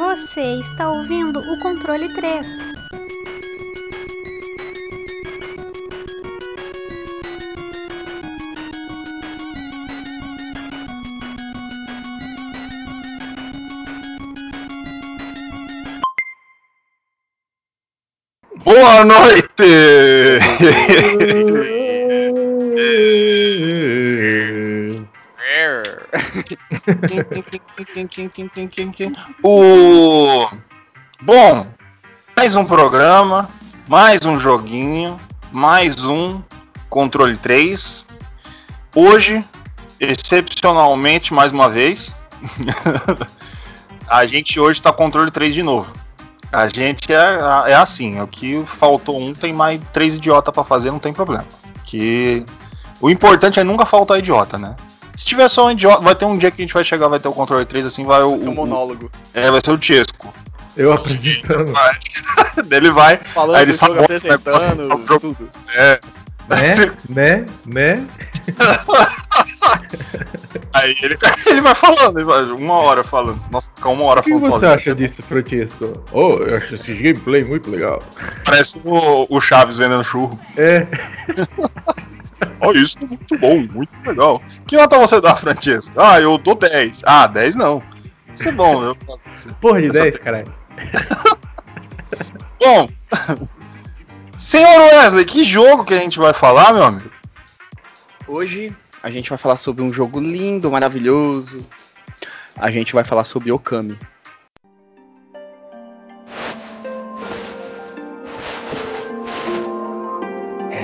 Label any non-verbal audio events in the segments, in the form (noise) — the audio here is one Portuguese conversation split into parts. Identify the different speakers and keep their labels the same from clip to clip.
Speaker 1: Você está ouvindo o controle 3.
Speaker 2: Boa noite! (laughs) o bom, mais um programa, mais um joguinho, mais um controle 3. Hoje, excepcionalmente, mais uma vez, (laughs) a gente hoje está controle 3 de novo. A gente é, é assim, o que faltou um tem mais três idiotas para fazer, não tem problema. Que o importante é nunca faltar idiota, né? Se tiver só um idiota, vai ter um dia que a gente vai chegar, vai ter o controle 3 assim, vai o,
Speaker 3: o monólogo.
Speaker 2: É, vai ser o Chesco.
Speaker 4: Eu apresentando. (laughs)
Speaker 2: Ele vai,
Speaker 3: Falando,
Speaker 2: aí ele sabota,
Speaker 3: apresentando, tudo.
Speaker 2: É.
Speaker 4: Né? Né? Né? (laughs)
Speaker 2: Aí ele, (laughs) ele vai falando, ele vai, uma hora falando. Nossa, fica uma hora
Speaker 4: O que
Speaker 2: falando
Speaker 4: você
Speaker 2: sozinho.
Speaker 4: acha disso, Francesco? Oh, eu acho esse gameplay muito legal.
Speaker 2: Parece o, o Chaves vendendo churro.
Speaker 4: É,
Speaker 2: Olha isso, muito bom, muito legal. Que nota você dá, Francesco? Ah, eu dou 10. Ah, 10 não. Isso é bom. Eu...
Speaker 4: porra de
Speaker 2: Essa-
Speaker 4: 10, caralho. (laughs)
Speaker 2: Bom, senhor Wesley, que jogo que a gente vai falar, meu amigo?
Speaker 3: Hoje a gente vai falar sobre um jogo lindo, maravilhoso. A gente vai falar sobre Okami.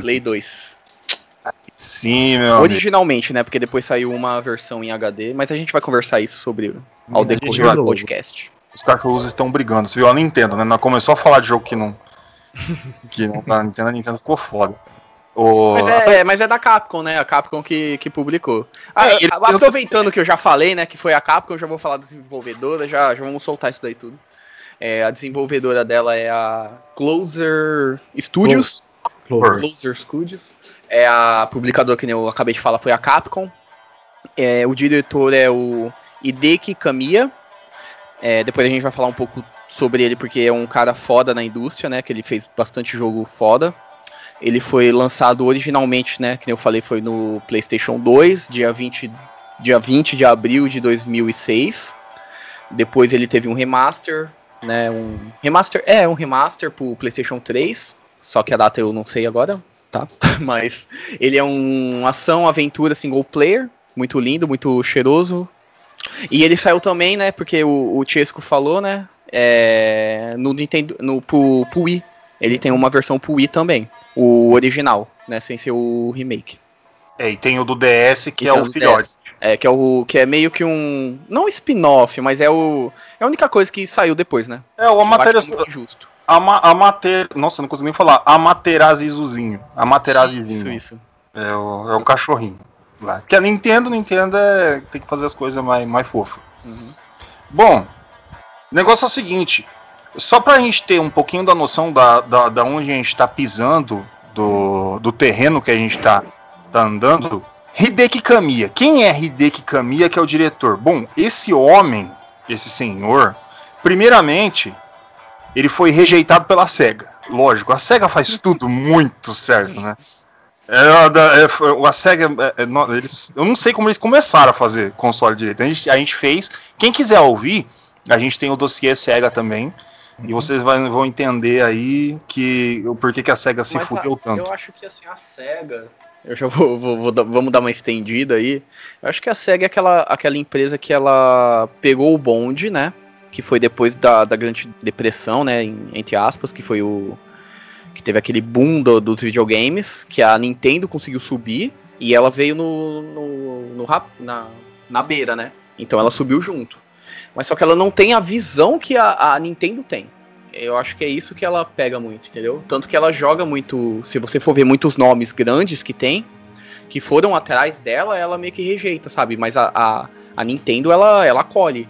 Speaker 3: Play 2.
Speaker 2: Sim, meu amigo.
Speaker 3: Originalmente, né? Porque depois saiu uma versão em HD, mas a gente vai conversar isso sobre ao decorrer do podcast.
Speaker 2: Os Carcus estão brigando. Você viu a Nintendo, né? Nós começou a falar de jogo que não. (laughs) que não pra Nintendo, a Nintendo ficou foda. O...
Speaker 3: Mas é, mas é da Capcom, né? A Capcom que, que publicou. Ah,
Speaker 2: É, eles-
Speaker 3: aproveitando que eu já falei, né? Que foi a Capcom, eu já vou falar da desenvolvedora, já, já vamos soltar isso daí tudo. É, a desenvolvedora dela é a Closer Studios.
Speaker 4: Clover.
Speaker 3: Closer Studios. É a publicadora que eu acabei de falar foi a Capcom. É, o diretor é o Hideki Kamiya. É, depois a gente vai falar um pouco sobre ele porque é um cara foda na indústria, né? Que ele fez bastante jogo foda. Ele foi lançado originalmente, né? Que eu falei, foi no PlayStation 2, dia 20, dia 20 de abril de 2006. Depois ele teve um remaster, né? Um remaster, é, um remaster pro PlayStation 3. Só que a data eu não sei agora, tá? (laughs) Mas ele é um ação, aventura single player, muito lindo, muito cheiroso. E ele saiu também, né? Porque o, o Chesco falou, né? É, no Nintendo, no pro, pro Wii. Ele tem uma versão pro Wii também, o original, né? Sem ser o remake.
Speaker 2: É, e tem o do DS, que
Speaker 3: E
Speaker 2: é o filhote.
Speaker 3: DS. É, que é o que é meio que um não spin-off, mas é o é a única coisa que saiu depois, né?
Speaker 2: É, o
Speaker 3: Eu acho
Speaker 2: Ama, amater... Nossa, não consigo nem falar. Amaterazizuzinho. Amaterazizinho.
Speaker 3: Isso, isso.
Speaker 2: É o, é o cachorrinho. lá. Porque a Nintendo, Nintendo é, tem que fazer as coisas mais, mais fofas. Uhum. Bom, o negócio é o seguinte: só pra gente ter um pouquinho da noção da, da, da onde a gente tá pisando, do, do terreno que a gente tá, tá andando, Hideki Kamiya. Quem é Hideki Kamiya que é o diretor? Bom, esse homem, esse senhor, primeiramente, ele foi rejeitado pela SEGA. Lógico, a SEGA faz tudo muito certo, né? É, é, a SEGA, é, eles, eu não sei como eles começaram a fazer console direito. A gente, a gente fez. Quem quiser ouvir, a gente tem o dossiê SEGA também. E vocês vão, vão entender aí que o porquê que a SEGA se Mas fudeu a, tanto.
Speaker 3: Eu acho que assim, a SEGA. Eu já vou, vou, vou, vamos dar uma estendida aí. Eu acho que a SEGA é aquela, aquela empresa que ela pegou o bonde, né? Que foi depois da, da Grande Depressão, né? Entre aspas, que foi o. Que teve aquele boom do, dos videogames, que a Nintendo conseguiu subir e ela veio no, no, no na, na beira, né? Então ela subiu junto. Mas só que ela não tem a visão que a, a Nintendo tem. Eu acho que é isso que ela pega muito, entendeu? Tanto que ela joga muito. Se você for ver muitos nomes grandes que tem, que foram atrás dela, ela meio que rejeita, sabe? Mas a, a, a Nintendo, ela, ela acolhe.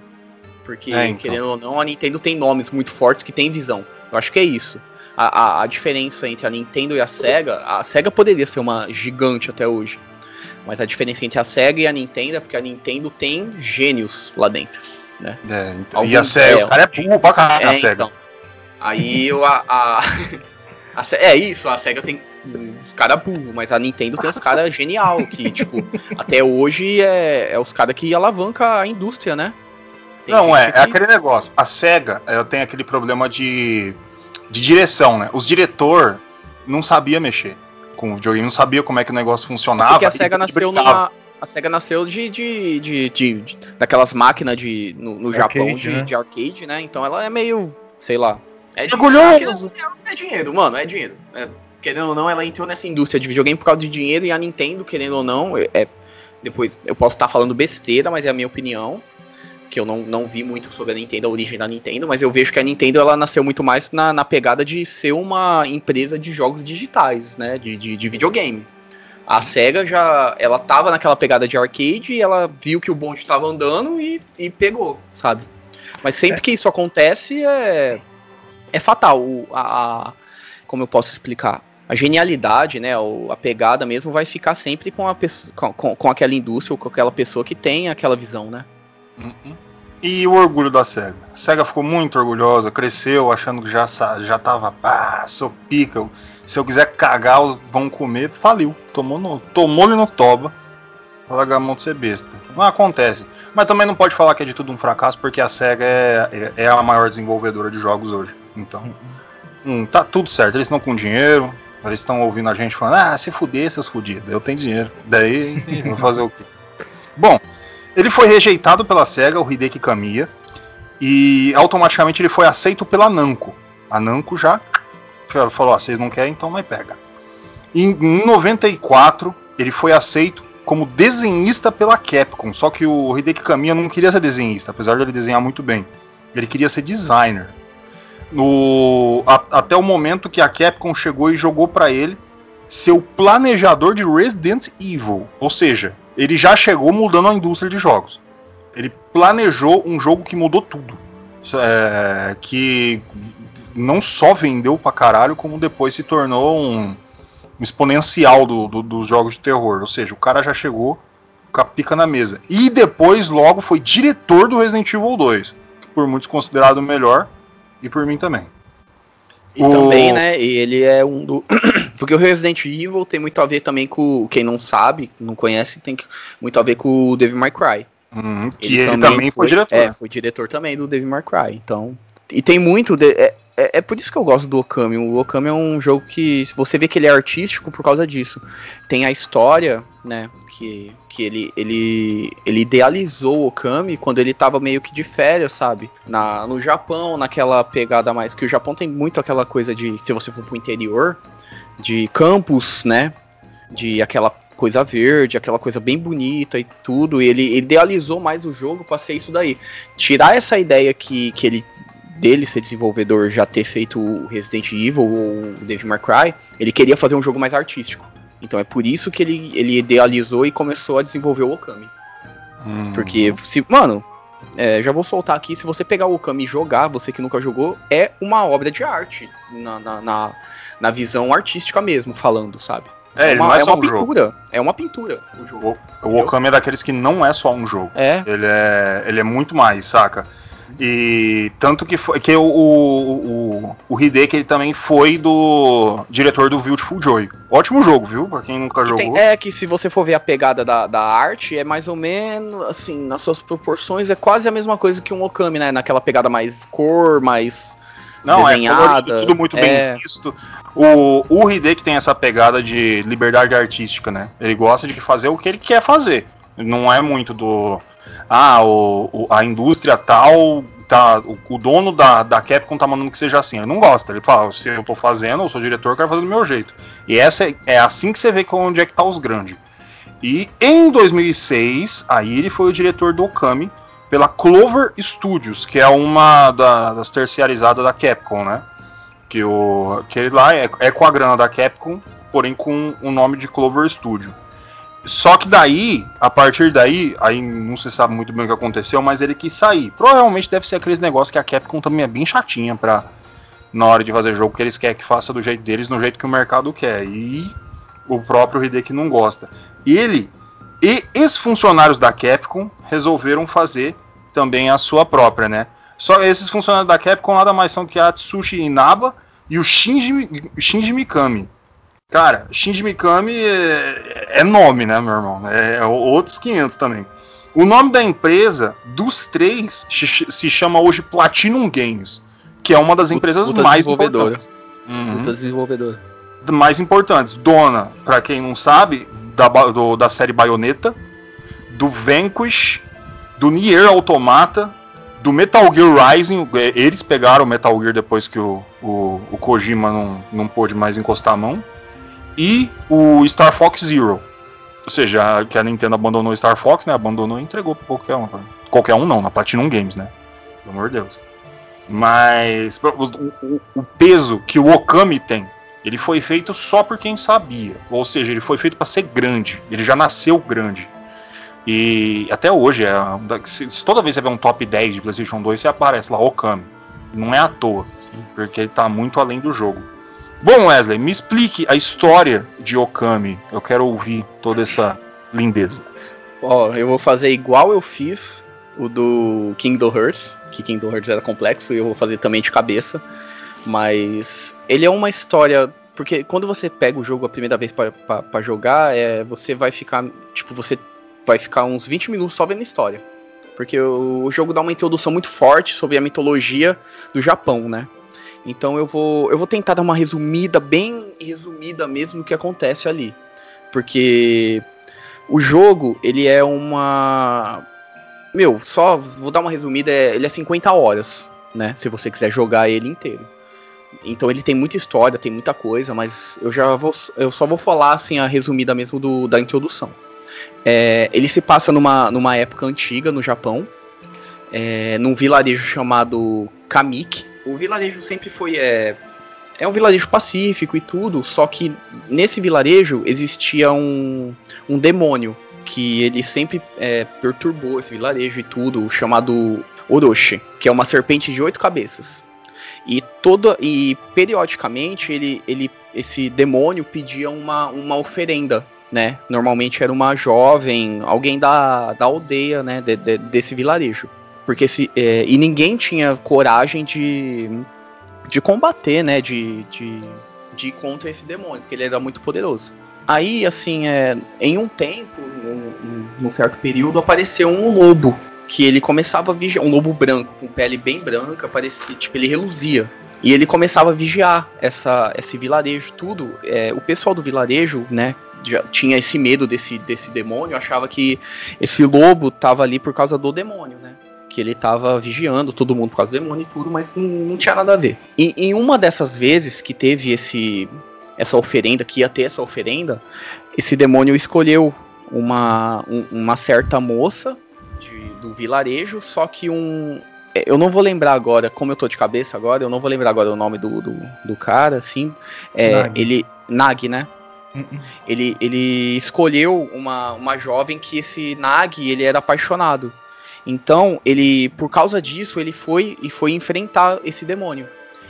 Speaker 3: Porque, é, então. querendo ou não, a Nintendo tem nomes muito fortes que tem visão. Eu acho que é isso. A, a, a, diferença entre a Nintendo e a SEGA, a SEGA poderia ser uma gigante até hoje. Mas a diferença entre a SEGA e a Nintendo é porque a Nintendo tem gênios lá dentro né?
Speaker 2: É, então, e a SEGA, os caras é burro pra caralho é, a SEGA. Então,
Speaker 3: aí a, a, (laughs) a, É isso, a SEGA tem os caras burro, mas a Nintendo tem os caras genial, que, tipo, (laughs) até hoje é, é os caras que alavanca a indústria, né?
Speaker 2: Tem Não, é, é que... é aquele negócio. A SEGA ela tem aquele problema de, de direção, né? Os diretor não sabia mexer com o videogame, não sabia como é que o negócio funcionava.
Speaker 3: Porque a SEGA nasceu numa, a SEGA nasceu de, de, de, de, de daquelas máquinas de, no, no Japão de, né? de, arcade, né? Então ela é meio, sei lá. É
Speaker 2: orgulhoso!
Speaker 3: É, é, dinheiro, mano, é dinheiro. É, querendo ou não, ela entrou nessa indústria de videogame por causa de dinheiro e a Nintendo, querendo ou não, é, é depois eu posso estar falando besteira, mas é a minha opinião. Que eu não, não vi muito sobre a Nintendo, a origem da Nintendo, mas eu vejo que a Nintendo ela nasceu muito mais na, na pegada de ser uma empresa de jogos digitais, né? De, de, de videogame. A SEGA já. Ela tava naquela pegada de arcade e ela viu que o bonde estava andando e, e pegou, sabe? Mas sempre é. que isso acontece é. É fatal. O, a, a, como eu posso explicar? A genialidade, né? A pegada mesmo vai ficar sempre com, a, com, com aquela indústria ou com aquela pessoa que tem aquela visão, né?
Speaker 2: Uhum. E o orgulho da SEGA? A SEGA ficou muito orgulhosa, cresceu achando que já, já tava, pá, sou pica, se eu quiser cagar, os vão comer, faliu. Tomou no, tomou-lhe no toba. Largar a mão de ser besta. Não acontece. Mas também não pode falar que é de tudo um fracasso, porque a SEGA é, é, é a maior desenvolvedora de jogos hoje. Então, hum, tá tudo certo. Eles estão com dinheiro, eles estão ouvindo a gente falando, ah, se fuder, seus fudidos, eu tenho dinheiro. Daí, vou fazer o quê? (laughs) Bom, ele foi rejeitado pela SEGA, o Hideki Kamiya, e automaticamente ele foi aceito pela Namco. A Namco já falou: ó, vocês não querem, então não pega. Em, em 94, ele foi aceito como desenhista pela Capcom, só que o Hideki Kamiya não queria ser desenhista, apesar de ele desenhar muito bem. Ele queria ser designer. No, a, até o momento que a Capcom chegou e jogou para ele ser o planejador de Resident Evil, ou seja, ele já chegou mudando a indústria de jogos. Ele planejou um jogo que mudou tudo, é, que não só vendeu pra caralho, como depois se tornou um, um exponencial do, do, dos jogos de terror. Ou seja, o cara já chegou com a pica na mesa. E depois, logo, foi diretor do Resident Evil 2. Por muitos considerado o melhor, e por mim também.
Speaker 3: E o... também, né, ele é um do. (clears throat) Porque o Resident Evil tem muito a ver também com. Quem não sabe, não conhece, tem muito a ver com o Devil May Cry.
Speaker 2: Uhum, que ele, ele também, também foi, foi, diretor.
Speaker 3: É, foi diretor também do Devil May Cry. Então, e tem muito. De, é, é, é, por isso que eu gosto do Okami. O Okami é um jogo que você vê que ele é artístico por causa disso. Tem a história, né? Que, que ele, ele, ele idealizou o Okami quando ele tava meio que de férias, sabe? Na, no Japão, naquela pegada mais. Que o Japão tem muito aquela coisa de. Se você for pro interior, de campos, né? De aquela coisa verde, aquela coisa bem bonita e tudo. E ele, ele idealizou mais o jogo para ser isso daí. Tirar essa ideia que, que ele dele ser desenvolvedor já ter feito o Resident Evil ou o Devil May Cry, ele queria fazer um jogo mais artístico. Então é por isso que ele, ele idealizou e começou a desenvolver o Okami.
Speaker 2: Hum.
Speaker 3: Porque, se, mano, é, já vou soltar aqui, se você pegar o Okami e jogar, você que nunca jogou, é uma obra de arte. Na, na, na, na visão artística mesmo, falando, sabe?
Speaker 2: É, ele
Speaker 3: uma,
Speaker 2: não é,
Speaker 3: é
Speaker 2: só
Speaker 3: uma
Speaker 2: um jogo.
Speaker 3: pintura. É uma pintura o jogo.
Speaker 2: O, o Okami é daqueles que não é só um jogo.
Speaker 3: É.
Speaker 2: Ele é, ele é muito mais, saca? E tanto que foi que o, o, o, o Hideki ele também foi do diretor do Beautiful Joy. Ótimo jogo, viu? Pra quem nunca
Speaker 3: E tem-
Speaker 2: jogou.
Speaker 3: é que se você for ver a pegada da, da arte, é mais ou menos, assim, nas suas proporções, é quase a mesma coisa que um Okami, né? Naquela pegada mais cor, mais.
Speaker 2: Não, é
Speaker 3: desenhada,
Speaker 2: colorido, tudo muito
Speaker 3: é.
Speaker 2: bem visto. O, o Hideki tem essa pegada de liberdade artística, né? Ele gosta de fazer o que ele quer fazer. Não é muito do. Ah, o, o- a indústria tal. Tá, o, o dono da, da Capcom tá mandando que seja assim. Ele não gosta. Ele fala, se eu tô fazendo, eu sou diretor, eu quero fazer do meu jeito. E essa é, é assim que você vê onde é que tá os grandes. E em 2006, aí ele foi o diretor do Okami pela Clover Studios, que é uma da- das terceirizadas da Capcom, né? Que, o, que ele lá é, é com a grana da Capcom, porém com o nome de Clover Studio. Só que daí, a partir daí, aí não se sabe muito bem o que aconteceu, mas ele quis sair. Provavelmente deve ser aqueles negócios que a Capcom também é bem chatinha pra, na hora de fazer jogo, que eles querem que faça do jeito deles, no jeito que o mercado quer. E o próprio Hideki não gosta. Ele e ex-funcionários da Capcom resolveram fazer também a sua própria, né? Só esses funcionários da Capcom nada mais são que a Atsushi Inaba e o Shinji, Shinji Mikami. Cara, Shinji Mikami é, é nome, né, meu irmão? É, é outros 500 também. O nome da empresa, dos três, se chama hoje Platinum Games, que é uma das empresas
Speaker 3: puta
Speaker 2: mais importantes. Uhum
Speaker 3: Puta desenvolvedora.
Speaker 2: mais importantes. Dona, pra quem não sabe, da, do- da série Bayonetta, do Vanquish, do Nier Automata, do Metal Gear Rising. eh, Eles pegaram o Metal Gear depois que o, o, o Kojima não, não pôde mais encostar a mão. E o Star Fox Zero. Ou seja, que a Nintendo abandonou o Star Fox, né? Abandonou e entregou pra qualquer um. Qualquer um não, na Platinum Games, né? Pelo amor de Deus. Mas o, o- o peso que o Okami tem ele foi feito só por quem sabia. Ou seja, ele foi feito para ser grande. Ele já nasceu grande. E até hoje, é, se, se toda vez você vê um top 10 de PlayStation 2, você aparece lá Okami. Não é à toa, porque ele tá muito além do jogo. Bom, Wesley, me explique a história de Okami. Eu quero ouvir toda essa lindeza.
Speaker 3: Ó, eu vou fazer igual eu fiz o do Kingdom Hearts, que Kingdom Hearts era complexo, e eu vou fazer também de cabeça. Mas ele é uma história. Porque quando você pega o jogo a primeira vez pra jogar, é, você vai ficar. Tipo, você vai ficar uns 20 minutos só vendo a história. Porque o, o jogo dá uma introdução muito forte sobre a mitologia do Japão, né? Então eu vou, eu vou tentar dar uma resumida, bem resumida mesmo, do que acontece ali. Porque o jogo, ele é uma. Meu, só vou dar uma resumida, é- ele é 50 horas, né? Se você quiser jogar ele inteiro. Então ele tem muita história, tem muita coisa, mas eu já vou. Eu só vou falar assim a resumida mesmo do, da introdução. É, ele se passa numa, numa época antiga no Japão, é, num vilarejo chamado Kamiki. O vilarejo sempre foi. É, é um vilarejo pacífico e tudo, só que nesse vilarejo existia um, um demônio que ele sempre é, perturbou esse vilarejo e tudo, chamado Orochi, que é uma serpente de oito cabeças. E toda e periodicamente ele, ele esse demônio pedia uma, uma oferenda, né? Normalmente era uma jovem, alguém da, da aldeia, né? de- de- desse vilarejo, porque se, é, e ninguém tinha coragem de de combater, né? De, de, de ir contra esse demônio, porque ele era muito poderoso. Aí, assim, é, em um tempo, num, num certo período, apareceu um lobo. Que ele começava a vigiar. Um lobo branco, com pele bem branca, parecia, tipo, ele reluzia. E ele começava a vigiar essa, esse vilarejo, tudo. É, o pessoal do vilarejo, né, já tinha esse medo desse, desse demônio, achava que esse lobo tava ali por causa do demônio, né? Que ele tava vigiando todo mundo por causa do demônio e tudo, mas não, não tinha nada a ver. E em uma dessas vezes que teve esse essa oferenda, que ia ter essa oferenda, esse demônio escolheu uma, um- uma certa moça de- do vilarejo, só que um. é, Eu não vou lembrar agora, como eu tô de cabeça agora, eu não vou lembrar agora o nome do, do, do cara, assim. É,
Speaker 5: Nag.
Speaker 3: ele. Nag, né? Ele, ele escolheu uma, uma jovem que esse Nag ele era apaixonado. Então, ele, por causa disso, ele foi e foi enfrentar esse demônio.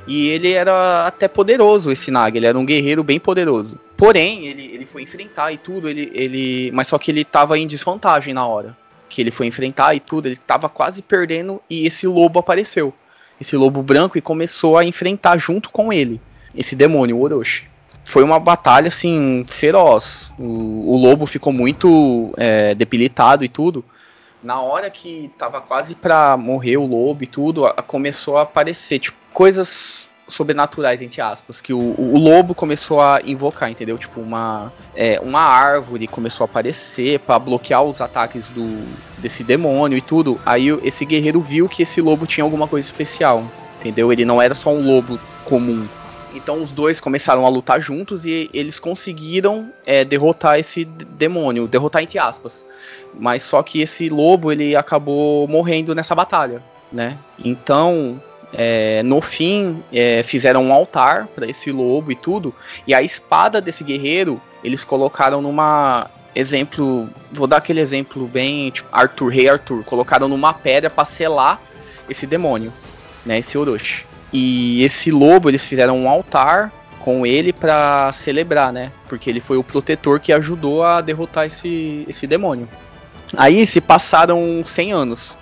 Speaker 3: E ele era até poderoso, esse Nag, ele era um guerreiro bem poderoso. Porém, ele, ele foi enfrentar e tudo, ele, ele. Mas só que ele estava em desvantagem na hora. Que ele foi enfrentar e tudo, ele estava quase perdendo e esse lobo apareceu. Esse lobo branco e começou a enfrentar junto com ele. Esse demônio, o Orochi. Foi uma batalha assim, feroz. O, o lobo ficou muito é, debilitado e tudo na hora que tava quase pra morrer o lobo e tudo, a, começou a aparecer, tipo, coisas sobrenaturais, entre aspas, que o, o, lobo começou a invocar, entendeu? Tipo, uma, é, uma árvore começou a aparecer para bloquear os ataques do, desse demônio e tudo. Aí esse guerreiro viu que esse lobo tinha alguma coisa especial, entendeu? Ele não era só um lobo comum. Então os dois começaram a lutar juntos e eles conseguiram é, derrotar esse demônio, derrotar entre aspas. Mas só que esse lobo ele acabou morrendo nessa batalha, né? Então, é, no fim, é, fizeram um altar para esse lobo e tudo. E a espada desse guerreiro eles colocaram numa exemplo, vou dar aquele exemplo bem tipo Arthur, rei Arthur, colocaram numa pedra para selar esse demônio, né? Esse Orochi. E esse lobo eles fizeram um altar com ele para celebrar, né? Porque ele foi o protetor que ajudou a derrotar esse, esse demônio. Aí se passaram 100 anos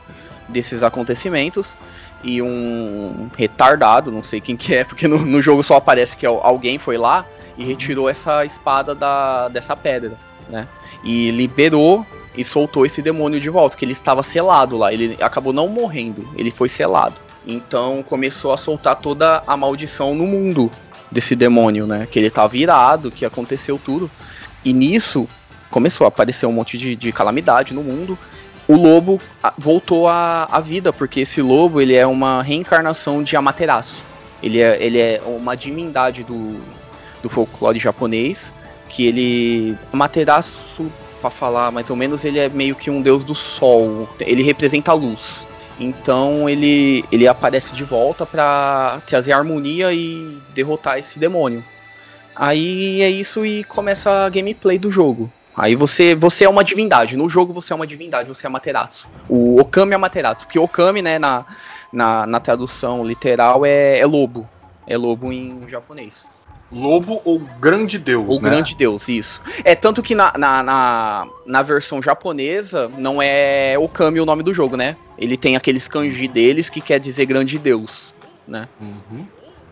Speaker 3: desses acontecimentos e um retardado, não sei quem que é, (laughs) porque no, no jogo só aparece que alguém foi lá e retirou essa espada da, dessa pedra, né? E liberou e soltou esse demônio de volta, que ele estava selado lá. Ele acabou não morrendo, ele foi selado. Então começou a soltar toda a maldição no mundo desse demônio, né? Que ele estava virado, que aconteceu tudo. E nisso começou a aparecer um monte de, de calamidade no mundo. O lobo voltou à, à vida, porque esse lobo ele é uma reencarnação de Amaterasu. Ele é, ele é uma divindade do, do folclore japonês, que ele... Amaterasu, para falar mais ou menos, ele é meio que um deus do sol. Ele representa a luz. Então ele, ele aparece de volta para trazer harmonia e derrotar esse demônio. Aí é isso e começa a gameplay do jogo. Aí você, você é uma divindade. No jogo você é uma divindade, você é Materaço. O Okami é Materaço. Porque Okami, né, na, na, na tradução literal, é, é, lobo. É lobo em japonês.
Speaker 2: Lobo ou grande deus,
Speaker 3: ou
Speaker 2: né?
Speaker 3: grande deus, isso. É tanto que na, na, na, na, versão japonesa não é Okami o nome do jogo, né? Ele tem aqueles kanji deles que quer dizer grande deus, né?
Speaker 2: Uhum.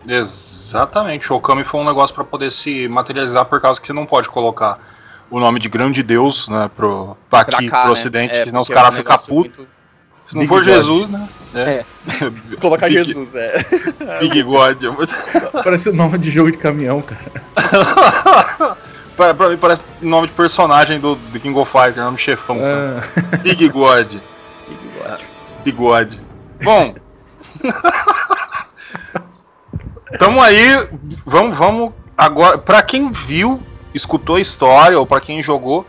Speaker 2: Exatamente. O Okami foi um negócio para poder se materializar por causa que você não pode colocar o nome de grande Deus, né, pro, pra aqui, cá, pro né? ocidente, é, senão os caras é um ficam putos. Muito... Se não Big for God. Jesus, né?
Speaker 3: É. é. (laughs) Colocar Big... Jesus, é. (laughs)
Speaker 2: Big God. (laughs)
Speaker 4: Parece o nome de jogo de caminhão, cara.
Speaker 2: pra, pra, mim parece nome de personagem do, do King of Fighters, nome chefão. Ah. Big God. Big God. Big God. Bom. Tamo aí. Vamos, vamos agora. Pra quem viu escutou a história ou para quem jogou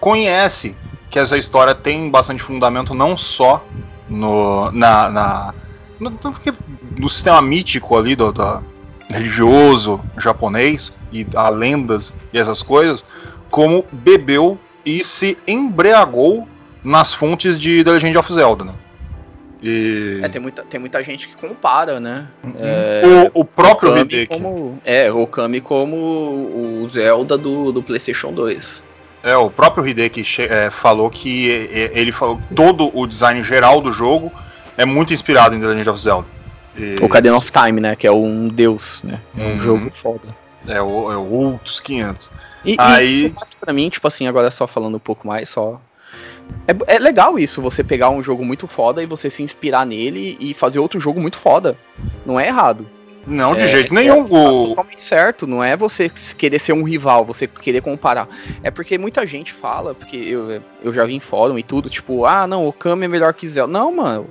Speaker 2: conhece que essa história tem bastante fundamento não só no na, na no, no, sistema mítico ali do, do, religioso japonês e a lendas e essas coisas, como bebeu e se embriagou nas fontes de The Legend of Zelda. Né?
Speaker 3: E... É, tem muita, tem muita gente que compara, né?
Speaker 2: Uhum. É, o, o, próprio Hideki.
Speaker 3: Como, é, o Kami como o Zelda do, do PlayStation 2.
Speaker 2: É, o próprio Hideki é, falou que ele falou todo o design geral do jogo é muito inspirado em The Legend of Zelda.
Speaker 3: E... O Ocarina of Time, né? Que é um deus, né? É um uhum. jogo foda.
Speaker 2: É o, é o outros 500.
Speaker 3: E, Aí... e pra mim, tipo assim, agora só falando um pouco mais, só é, é, legal isso, você pegar um jogo muito foda e você se inspirar nele e fazer outro jogo muito foda. Não é errado.
Speaker 2: Não, de é, jeito nenhum. É
Speaker 3: totalmente certo. Não é você querer ser um rival, você querer comparar. É porque muita gente fala, porque eu, eu já vi em fórum e tudo, tipo, ah, não, o Kami é melhor que Zelda. Não, mano.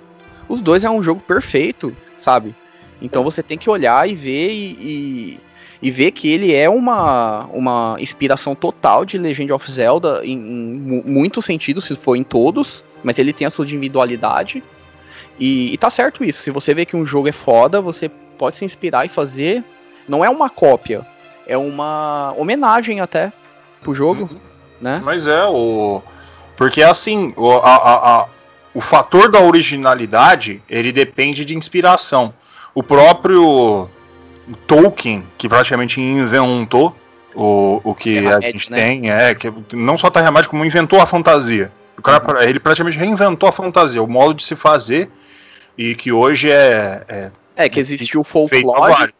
Speaker 3: Os dois é um jogo perfeito, sabe? Então você tem que olhar e ver e, e e ver que ele é uma, uma inspiração total de Legend of Zelda em, em muitos sentidos, se for em todos, mas ele tem a sua individualidade. E, e tá certo isso. Se você vê que um jogo é foda, você pode se inspirar e fazer. Não é uma cópia, é uma homenagem até pro jogo, uhum. né?
Speaker 2: Mas é, o. Porque assim, o, a, a, a, o fator da originalidade ele depende de inspiração. O próprio Tolkien, que praticamente inventou o, o que a gente né? tem, é, que não só Terra-média, como inventou a fantasia. O cara, uhum. ele praticamente reinventou a fantasia, o modo de se fazer, e que hoje é.
Speaker 3: É, é que existiu o folclore,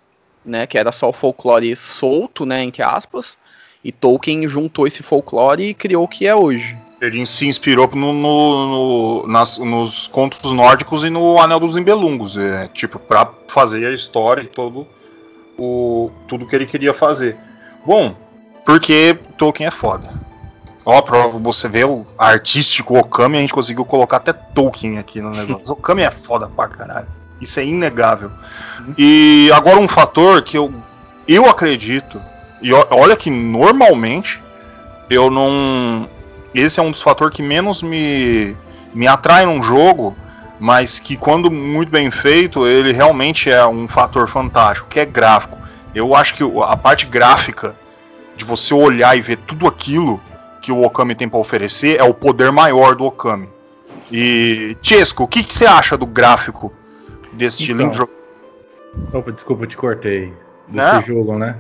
Speaker 3: né? Que era só o folclore solto, né? Entre aspas. E Tolkien juntou esse folclore e criou o que é hoje.
Speaker 2: Ele se inspirou no, no, no nas, nos contos nórdicos e no Anel dos Nibelungos, é, tipo, para fazer a história e todo o tudo que ele queria fazer. Bom, porque Tolkien é foda. Ó, pra você ver o artístico Okami, a gente conseguiu colocar até Tolkien aqui no negócio. (laughs) Okami é foda pra caralho. Isso é inegável. E agora um fator que eu, eu acredito, e olha que normalmente eu não. Esse é um dos fatores que menos me, me atrai num jogo, mas que quando muito bem feito, ele realmente é um fator fantástico, que é gráfico. Eu acho que a parte gráfica de você olhar e ver tudo aquilo que o Okami tem para oferecer é o poder maior do Okami. E Chesco, o que, que você acha do gráfico desse então, lindo jogo?
Speaker 4: Opa, desculpa, eu te cortei desse é? jogo, né?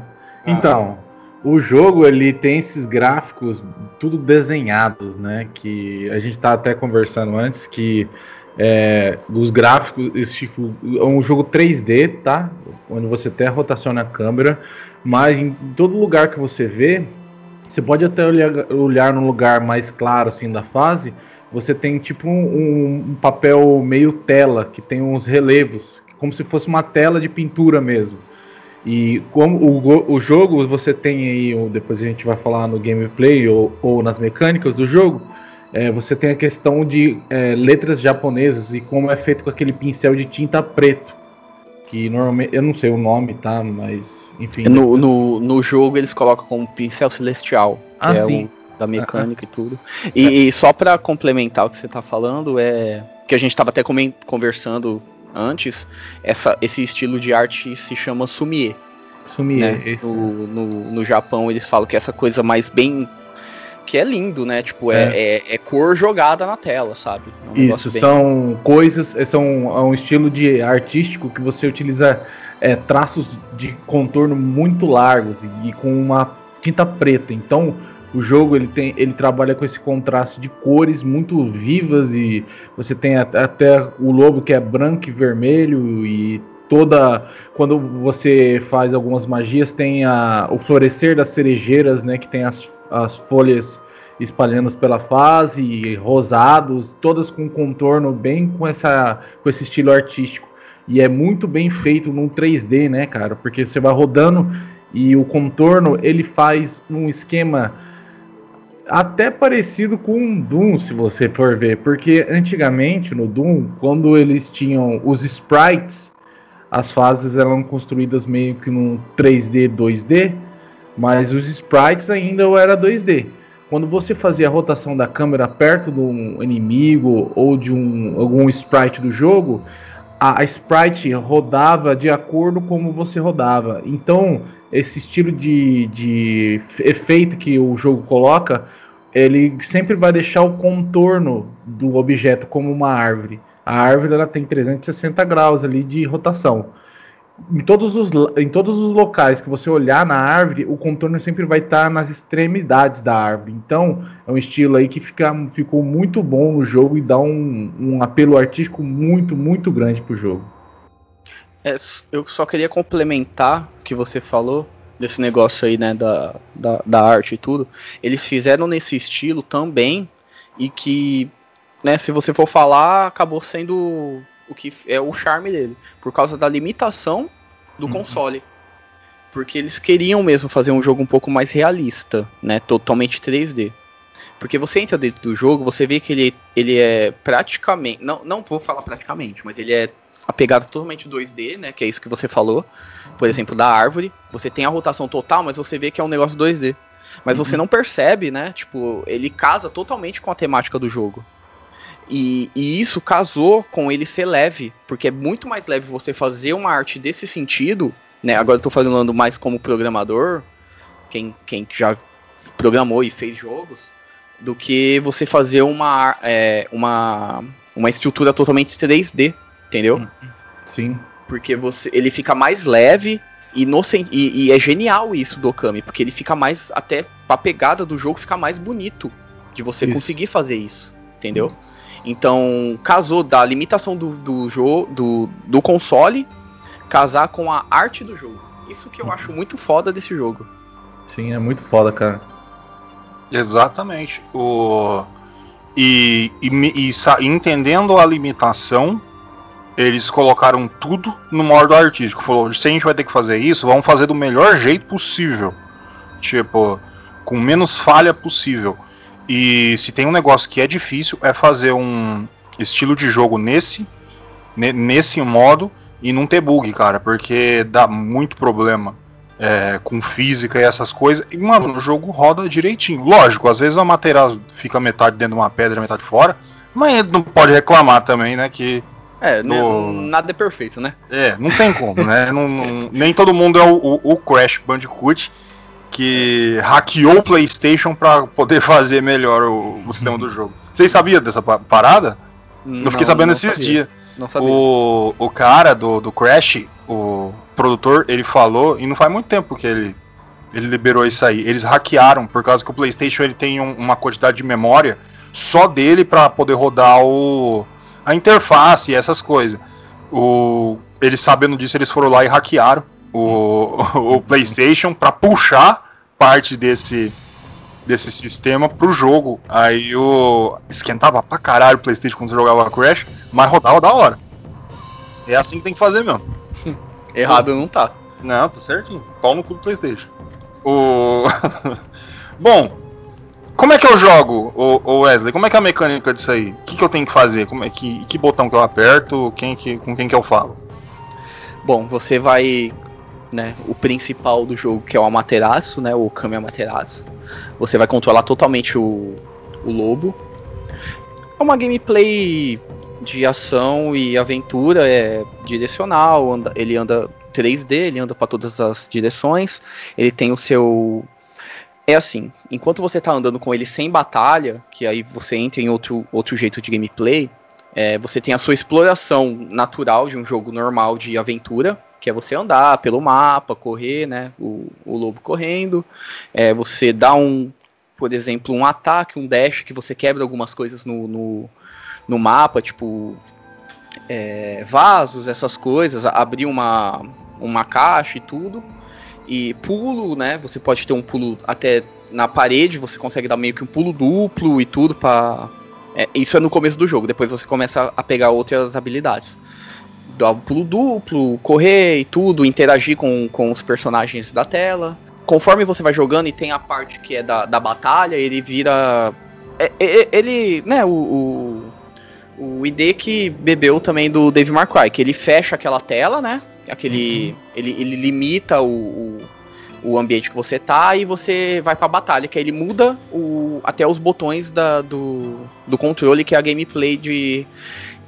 Speaker 4: Ah. Então, o jogo ele tem esses gráficos tudo desenhados, né? Que a gente tá até conversando antes que é, os gráficos, esse tipo, é um jogo 3D, tá? Onde você até rotaciona a câmera, mas em todo lugar que você vê, você pode até olhar, olhar no lugar mais claro assim da fase, você tem tipo um, um papel meio tela que tem uns relevos, como se fosse uma tela de pintura mesmo. E como o, o jogo você tem aí, depois a gente vai falar no gameplay ou, ou nas mecânicas do jogo, é, você tem a questão de é, letras japonesas e como é feito com aquele pincel de tinta preto. Que normalmente, eu não sei o nome, tá? Mas, enfim.
Speaker 3: No, no, no jogo eles colocam como pincel celestial.
Speaker 4: Ah, é sim.
Speaker 3: O, da mecânica ah, e tudo. E, é. e só para complementar o que você tá falando, é que a gente tava até conversando antes, essa, esse estilo de arte se chama sumie.
Speaker 4: Sumie,
Speaker 3: né? no, no, no Japão eles falam que essa coisa mais bem que é lindo, né? Tipo, é, é. é, é cor jogada na tela, sabe?
Speaker 4: É um Isso, são coisas, é, são é um estilo de artístico que você utiliza é, traços de contorno muito largos e, e, com uma tinta preta. Então, o jogo ele tem, ele trabalha com esse contraste de cores muito vivas e você tem até o lobo que é branco e vermelho e toda quando você faz algumas magias tem a, o florescer das cerejeiras, né, que tem as, as folhas espalhando pela fase, rosados, todas com contorno bem com essa com esse estilo artístico. E é muito bem feito num 3D, né, cara? Porque você vai rodando e o contorno ele faz um esquema até parecido com o Doom, se você for ver, porque antigamente no Doom, quando eles tinham os sprites as fases eram construídas meio que num 3D, 2D, mas os sprites ainda era 2D. Quando você fazia a rotação da câmera perto de um inimigo ou de um, algum sprite do jogo, a, a sprite rodava de acordo como você rodava. Então, esse estilo de, de efeito que o jogo coloca, ele sempre vai deixar o contorno do objeto como uma árvore. A árvore ela tem 360 graus ali de rotação. Em todos, os, em todos os locais que você olhar na árvore, o contorno sempre vai estar nas extremidades da árvore. Então, é um estilo aí que fica, ficou muito bom no jogo e dá um, um apelo artístico muito, muito grande pro jogo.
Speaker 3: É, eu só queria complementar o que você falou desse negócio aí, né, da, da, da arte e tudo. Eles fizeram nesse estilo também e que né, se você for falar, acabou sendo o que é o charme dele, por causa da limitação do uhum. console. Porque eles queriam mesmo fazer um jogo um pouco mais realista, né, totalmente 3D. Porque você entra dentro do jogo, você vê que ele, ele é praticamente, não, não vou falar praticamente, mas ele é apegado totalmente 2D, né, que é isso que você falou. Por exemplo, da árvore, você tem a rotação total, mas você vê que é um negócio 2D. Mas uhum. você não percebe, né? Tipo, ele casa totalmente com a temática do jogo. E, e, isso casou com ele ser leve, porque é muito mais leve você fazer uma arte desse sentido né, agora eu tô falando mais como programador, quem, quem já programou e fez jogos, do que você fazer uma, é, uma, uma estrutura totalmente 3D, entendeu?
Speaker 4: Sim.
Speaker 3: Porque você, ele fica mais leve e, no, e, e é genial isso do Okami, porque ele fica mais, até a pegada do jogo fica mais bonito de você
Speaker 4: Isso.
Speaker 3: conseguir fazer isso, entendeu? Então, casou da limitação do, do jogo, do, do console, casar com a arte do jogo. Isso que eu acho muito foda desse jogo.
Speaker 4: Sim, é muito foda, cara.
Speaker 2: Exatamente. O... E, e, e sa- entendendo a limitação, eles colocaram tudo no modo artístico. Falou: se a gente vai ter que fazer isso, vamos fazer do melhor jeito possível. Tipo, com menos falha possível. E se tem um negócio que é difícil, é fazer um estilo de jogo nesse, ne- nesse modo e não ter bug, cara, porque dá muito problema é, com física e essas coisas. E, mano, o jogo roda direitinho. Lógico, às vezes a matéria fica metade dentro de uma pedra, metade fora. Mas não pode reclamar também, né? Que
Speaker 3: É,
Speaker 2: No-
Speaker 3: nada é perfeito, né?
Speaker 2: é, não tem como, né? Não- não- nem todo mundo é o, o- o Crash Bandicoot que hackeou o PlayStation pra poder (laughs) fazer melhor o, o sistema do jogo. Vocês sabiam dessa pa- parada? Eu fiquei sabendo esses dias.
Speaker 3: Não sabia.
Speaker 2: O, o cara do, do Crash, o produtor, ele falou, e não faz muito tempo que ele, ele liberou isso aí. Eles hackearam, por causa que o PlayStation ele tem um- uma quantidade de memória só dele pra poder rodar o, a interface e essas coisas. O, eles sabendo disso, eles foram lá e hackearam o, o PlayStation pra puxar parte desse desse sistema pro jogo. Aí o esquentava pra caralho o PlayStation quando você jogava Crash, mas rodava da hora. É assim que tem que fazer mesmo. (laughs)
Speaker 3: Errado não tá.
Speaker 2: Não, tá certinho. Pau no cu do PlayStation. O (laughs) Bom, como é que eu jogo, o, o Wesley? Como é que é a mecânica disso aí? O que, que eu tenho que fazer? Como é que, que botão que eu aperto? Quem que, com quem que eu falo?
Speaker 3: Bom, você vai, né, o principal do jogo, que é o Amaterasu, né, o Kami Amaterasu. Você vai controlar totalmente o, o lobo. É uma gameplay de ação e aventura, é direcional, anda- ele anda 3D, ele anda para todas as direções. Ele tem o seu é assim, enquanto você tá andando com ele sem batalha, que aí você entra em outro, outro jeito de gameplay, é, você tem a sua exploração natural de um jogo normal de aventura, que é você andar pelo mapa, correr, né? O, o lobo correndo. É, você dá um, por exemplo, um ataque, um dash, que você quebra algumas coisas no, no, no mapa, tipo é, vasos, essas coisas, abrir uma, uma caixa e tudo. E pulo, né? Você pode ter um pulo até na parede, você consegue dar meio que um pulo duplo e tudo para é, isso é no começo do jogo, depois você começa a pegar outras habilidades. Dar pulo duplo, correr e tudo, interagir com, com os personagens da tela. Conforme você vai jogando e tem a parte que é da, da batalha, ele vira. é- é- ele. né, o, o, o ID que bebeu também do Dave Cry, que ele fecha aquela tela, né? Aquele. Ele, ele limita o, o, o ambiente que você tá e você vai pra batalha, que aí ele muda o, até os botões da, do, do controle, que é a gameplay de.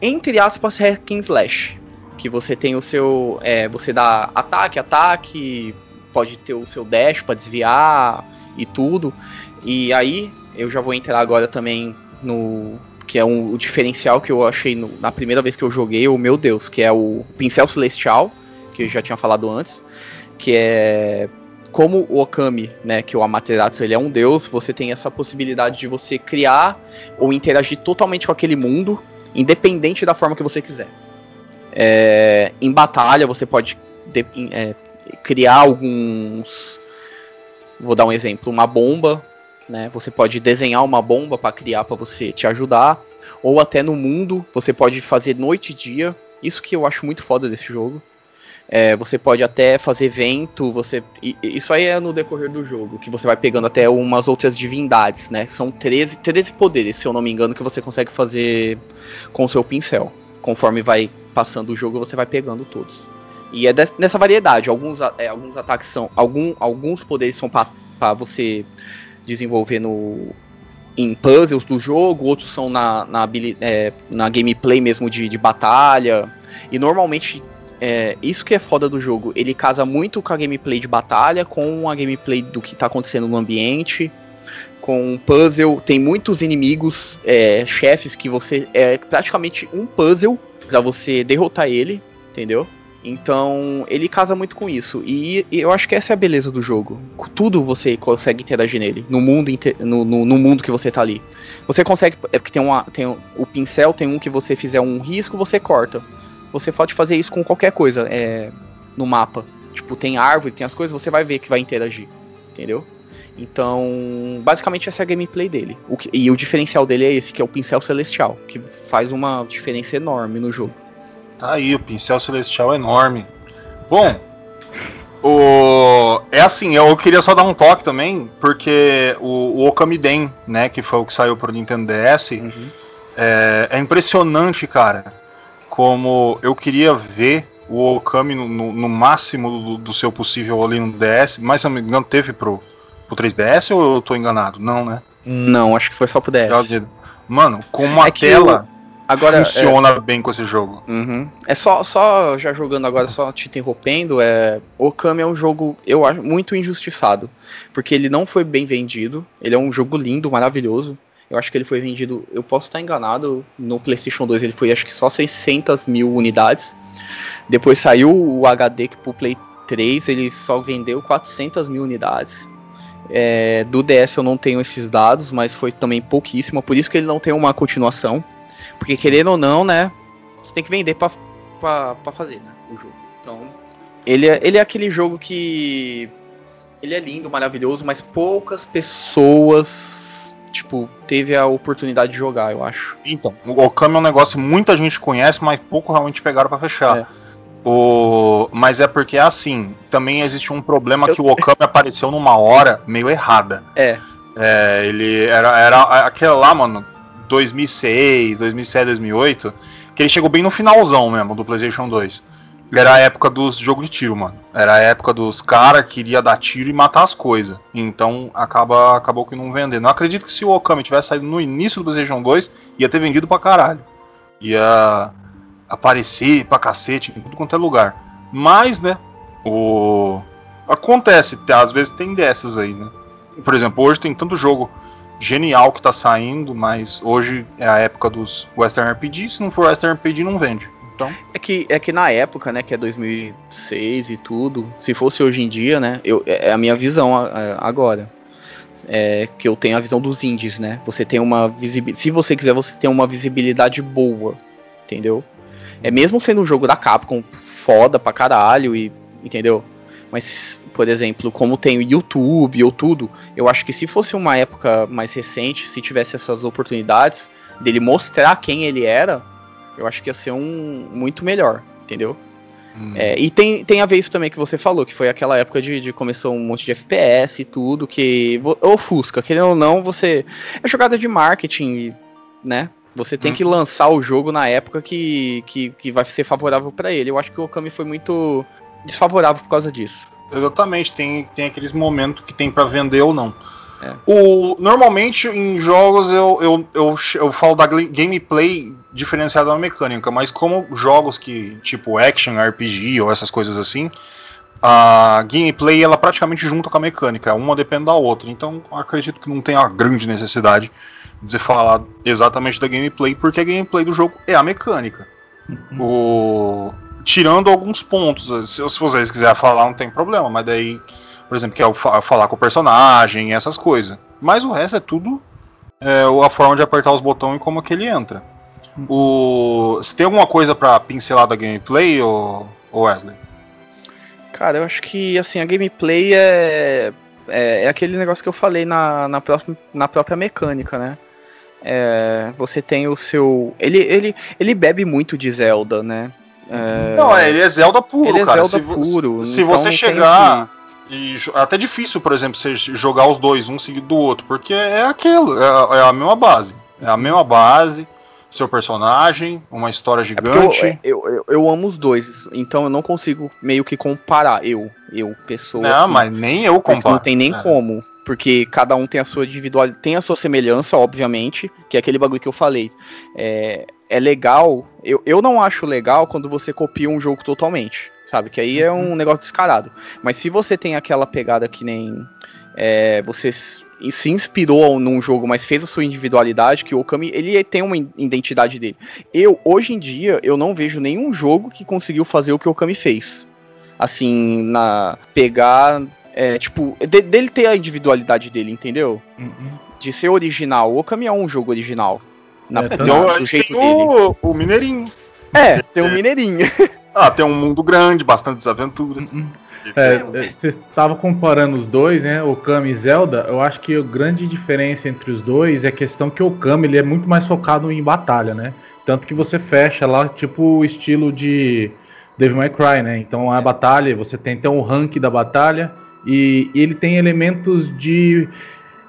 Speaker 3: Entre aspas, hack and slash. Que você tem o seu. É, você dá ataque, ataque, pode ter o seu dash pra desviar e tudo. E aí, eu já vou entrar agora também no. Que é um, o diferencial que eu achei no- na primeira vez que eu joguei, o meu Deus, que é o Pincel Celestial, que eu já tinha falado antes, que é como o Okami, né, que o Amaterasu ele é um deus, você tem essa possibilidade de você criar ou interagir totalmente com aquele mundo, independente da forma que você quiser. É, em batalha você pode de- é, criar alguns, vou dar um exemplo, uma bomba, né? Você pode desenhar uma bomba para criar para você te ajudar, ou até no mundo você pode fazer noite e dia. Isso que eu acho muito foda desse jogo. É, você pode até fazer vento, você. Isso aí é no decorrer do jogo, que você vai pegando até umas outras divindades, né? São 13, 13 poderes, se eu não me engano, que você consegue fazer com o seu pincel. Conforme vai passando o jogo, você vai pegando todos. E é nessa variedade. Alguns, é, alguns ataques são. Algum, alguns poderes são para você desenvolver no, em puzzles do jogo, outros são na, na, é, na gameplay mesmo de, de batalha. E normalmente é, isso que é foda do jogo. Ele casa muito com a gameplay de batalha, com a gameplay do que tá acontecendo no ambiente, com um puzzle. Tem muitos inimigos, é, chefes que você. É praticamente um puzzle para você derrotar ele, entendeu? Então, ele casa muito com isso. E, e, eu acho que essa é a beleza do jogo. Tudo você consegue interagir nele. No mundo, no, no, no, mundo que você tá ali. Você consegue. É porque tem, uma, tem o pincel, tem um que você fizer um risco, você corta. Você pode fazer isso com qualquer coisa é, no mapa. Tipo, tem árvore, tem as coisas, você vai ver que vai interagir. Entendeu? Então, basicamente essa é a gameplay dele. O que, e o diferencial dele é esse, que é o pincel celestial, que faz uma diferença enorme no jogo.
Speaker 2: Tá aí, o pincel celestial é enorme. Bom, o... é assim, eu queria só dar um toque também, porque o, o Okamiden, né, que foi o que saiu pro Nintendo DS, uhum. é, é, impressionante, cara, como eu queria ver o Okami no, no, no máximo do, do, seu possível ali no DS, mas se não me engano teve pro, pro 3DS ou eu tô enganado? Não, né?
Speaker 3: Não, acho que foi só pro DS.
Speaker 2: Mano, com uma é tela Agora, funciona é... bem com esse jogo.
Speaker 3: Uhum. É só, só já jogando agora, só te interrompendo, é Okami é um jogo, eu acho, muito injustiçado. Porque ele não foi bem vendido. Ele é um jogo lindo, maravilhoso. Eu acho que ele foi vendido, eu posso estar enganado, no PlayStation 2 ele foi acho que só 600 mil unidades. Depois saiu o HD que pro Play 3 ele só vendeu 400 mil unidades. É, do DS eu não tenho esses dados, mas foi também pouquíssimo, por isso que ele não tem uma continuação. Porque querendo ou não, né? Você tem que vender pra, pra, pra fazer, né? O jogo. Então. Ele é, ele é aquele jogo que. Ele é lindo, maravilhoso, mas poucas pessoas, tipo, teve a oportunidade de jogar, eu acho.
Speaker 2: Então, o Okami é um negócio que muita gente conhece, mas pouco realmente pegaram para fechar. É. O... Mas é porque assim, também existe um problema eu... que o Okami apareceu numa hora meio errada.
Speaker 3: É.
Speaker 2: é ele era, era aquele lá, mano, 2006, 2007, 2008, que ele chegou bem no finalzão mesmo do PlayStation 2. Era a época dos jogos de tiro, mano. Era a época dos caras que queria dar tiro e matar as coisas. Então acaba, acabou que não vendendo. Não acredito que se o Okami tivesse saído no início do PlayStation 2, ia ter vendido pra caralho. Ia aparecer pra cacete em tudo quanto é lugar. Mas, né, o. Acontece, às vezes tem dessas aí, né? Por exemplo, hoje tem tanto jogo genial que tá saindo, mas hoje é a época dos Western RPG, se não for Western RPG não vende. Então...
Speaker 3: É que é que na época, né, que é 2006 e tudo, se fosse hoje em dia, né, eu, é, é a minha visão agora. É, que eu tenho a visão dos indies, né? Você tem uma visibilidade. Se você quiser, você tem uma visibilidade boa, entendeu? É mesmo sendo um jogo da Capcom foda pra caralho, e, entendeu? Mas por exemplo, como tem o YouTube ou tudo, eu acho que se fosse uma época mais recente, se tivesse essas oportunidades dele mostrar quem ele era, eu acho que ia ser um muito melhor, entendeu? Hum. É, e tem, tem a ver isso também que você falou, que foi aquela época de, de começou um monte de FPS e tudo, que ofusca, querendo ou não, você. É jogada de marketing, né? Você tem hum. que lançar o jogo na época que, que, que vai ser favorável para ele. Eu acho que o Okami foi muito desfavorável por causa disso.
Speaker 2: Exatamente, tem, tem aqueles momentos que tem para vender ou não. É. O, normalmente em jogos eu, eu, eu, eu falo da gameplay diferenciada da mecânica, mas como jogos que tipo action, RPG ou essas coisas assim, a gameplay ela praticamente junta com a mecânica, uma depende da outra. Então acredito que não tem a grande necessidade de falar exatamente da gameplay, porque a gameplay do jogo é a mecânica. Uhum. O, tirando alguns pontos. Se, se vocês quiserem falar, não tem problema, mas daí, por exemplo, que é o falar com o personagem, essas coisas. Mas o resto é tudo é, a forma de apertar os botões e como que ele entra. O, você tem alguma coisa para pincelar da gameplay, ou, Wesley?
Speaker 3: Cara, eu acho que assim a gameplay é, é, é aquele negócio que eu falei na, na, na própria mecânica, né? É, você tem o seu. Ele, ele, ele bebe muito de Zelda, né?
Speaker 2: É... Não, é, ele é Zelda puro,
Speaker 3: ele
Speaker 2: é cara.
Speaker 3: Zelda se, puro.
Speaker 2: Se então você chegar. E é até difícil, por exemplo, você jogar os dois, um seguido do outro, porque é aquilo, é, é a mesma base. É a mesma base, seu personagem, uma história é gigante.
Speaker 3: É eu, eu, eu, eu, amo os dois, então eu não consigo meio que comparar, eu, eu, pessoa.
Speaker 2: Não, assim, mas nem eu comparo.
Speaker 3: Não tem nem é. como, porque cada um tem a sua individualidade, tem a sua semelhança, obviamente, que é aquele bagulho que eu falei. É, é legal. Eu, eu não acho legal quando você copia um jogo totalmente, sabe? Que aí é um negócio descarado. Mas se você tem aquela pegada que nem. É, você se inspirou num jogo, mas fez a sua individualidade, que o Okami, ele tem uma identidade dele. Eu, hoje em dia, eu não vejo nenhum jogo que conseguiu fazer o que o Okami fez. Assim, na pegar, é, tipo, de, dele ter a individualidade dele, entendeu?
Speaker 4: Uhum.
Speaker 3: De ser original. O Okami é um jogo original. Na,
Speaker 4: É,
Speaker 3: na-
Speaker 2: Então,
Speaker 3: do jeito
Speaker 2: tem
Speaker 3: dele.
Speaker 2: o, o Mineirinho.
Speaker 3: É, tem um mineirinho. (laughs)
Speaker 2: Ah, tem um mundo grande, bastante desaventuras.
Speaker 4: Uhum. É, é, Você estava comparando os dois, né? Okami e Zelda. Eu acho que a grande diferença entre os dois é a questão que o Okami ele é muito mais focado em batalha, né? Tanto que você fecha lá, tipo o estilo de Devil May Cry, né? Então a batalha, você tem então o rank da batalha e, ele tem elementos de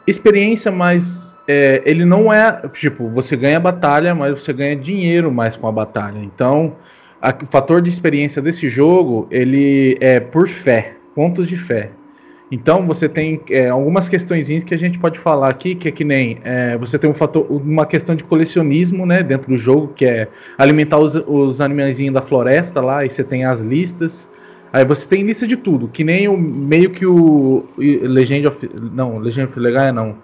Speaker 4: experiência, mas é, ele não é tipo você ganha batalha, mas você ganha dinheiro mais com a batalha. Então a- o fator de experiência desse jogo ele é por fé, pontos de fé. Então você tem é, algumas questõezinhas que a gente pode falar aqui, que é que nem é, você tem um fator, uma questão de colecionismo, né, dentro do jogo, que é alimentar os, os animaizinhos da floresta lá, e você tem as listas. Aí você tem lista de tudo, que nem o meio que o, Legend of, não, Legend of Legaia não.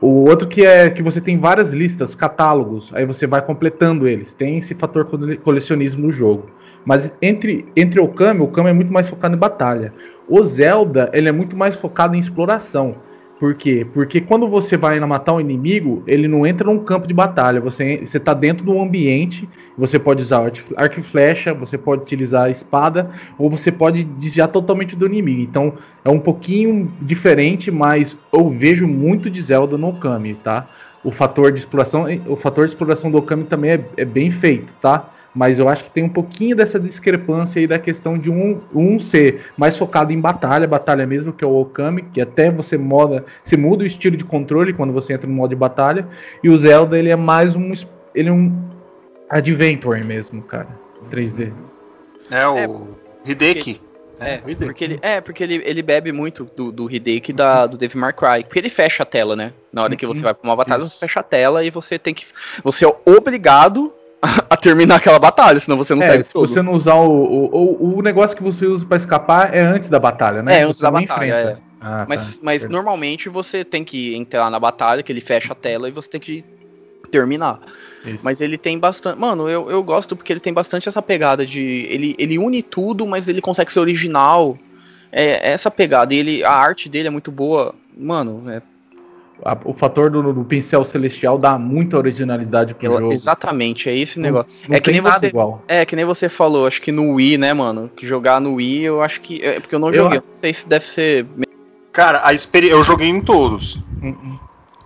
Speaker 4: O outro que é que você tem várias listas, catálogos, aí você vai completando eles. Tem esse fator cole- colecionismo no jogo. Mas entre, entre o Kami, o Kami é muito mais focado em batalha. O Zelda, ele é muito mais focado em exploração. Por quê? Porque quando você vai matar um inimigo, ele não entra num campo de batalha. Você está dentro de um ambiente. Você pode usar arco e flecha, você pode utilizar a espada, ou você pode desviar totalmente do inimigo. Então é um pouquinho diferente, mas eu vejo muito de Zelda no Okami, tá? O fator de exploração, o fator de exploração do Okami também é, é bem feito, tá? Mas eu acho que tem um pouquinho dessa discrepância aí da questão de um, um ser mais focado em batalha, batalha mesmo, que é o Okami, que até você moda, você muda o estilo de controle quando você entra no modo de batalha, e o Zelda ele é mais um ele é um adventure mesmo, cara, 3D.
Speaker 2: É o
Speaker 3: É,
Speaker 2: Hideki.
Speaker 3: É,
Speaker 2: o Hideki.
Speaker 3: porque ele, é, porque ele, ele bebe muito do, do Hideki e da, do Devil May Cry. Porque ele fecha a tela, né? Na hora que você
Speaker 4: Uhum,
Speaker 3: vai pra uma batalha,
Speaker 4: isso.
Speaker 3: você fecha a tela e você tem que. Você é obrigado (laughs) a terminar aquela batalha, senão você não
Speaker 4: É,
Speaker 3: segue
Speaker 4: se
Speaker 3: tudo.
Speaker 4: você não usar o, o, o, negócio que você usa pra escapar é antes da batalha, né?
Speaker 3: É, antes
Speaker 4: Você
Speaker 3: da batalha,
Speaker 4: enfrenta. Ah, tá.
Speaker 3: Mas, mas
Speaker 4: Verdade.
Speaker 3: normalmente você tem que entrar na batalha, que ele fecha a tela e você tem que terminar.
Speaker 4: Isso.
Speaker 3: Mas ele tem bastante. Mano, eu, eu gosto porque ele tem bastante essa pegada de. Ele, ele une tudo, mas ele consegue ser original. É essa pegada. E ele, a arte dele é muito boa. Mano, é,
Speaker 4: A- o fator do, do pincel celestial dá muita originalidade pro
Speaker 3: ela-
Speaker 4: jogo.
Speaker 3: exatamente, é esse
Speaker 4: Não-
Speaker 3: negócio.
Speaker 4: Não
Speaker 3: é que
Speaker 4: tem
Speaker 3: nem
Speaker 4: nada
Speaker 3: você-
Speaker 4: igual.
Speaker 3: É, que nem você falou, acho que no Wii, né, mano? Que Jogar no Wii, eu acho que. É porque eu não
Speaker 4: Eu-
Speaker 3: joguei. Eu não sei se deve ser.
Speaker 2: Cara, a experi... eu joguei em todos.
Speaker 4: Uhum.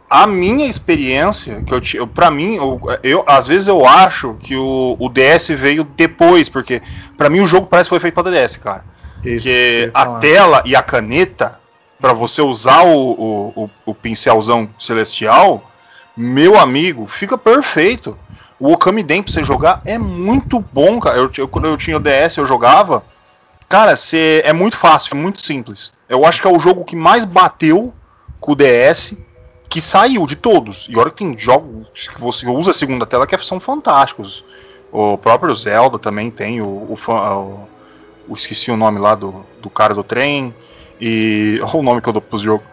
Speaker 2: A minha experiência, que eu tinha, para mim, eu, eu- às vezes eu acho que o, o DS veio depois, porque pra mim o jogo parece que foi feito pra DS, cara.
Speaker 4: Isso, eu
Speaker 2: Porque
Speaker 4: ia
Speaker 2: a tela e a caneta, pra você usar o, o, o, o pincelzão celestial, meu amigo, fica perfeito. O Okami Den pra você jogar é muito bom, cara. Eu, eu- quando eu tinha o DS, eu jogava. Cara, cê, é muito fácil, é muito simples. Eu acho que é o jogo que mais bateu com o DS, que saiu de todos. E olha que tem jogos que você usa a segunda tela que são fantásticos. O próprio Zelda também tem o, o, o- o- esqueci o nome lá do, do cara do trem. E. Olha o nome que eu dou pros jogos.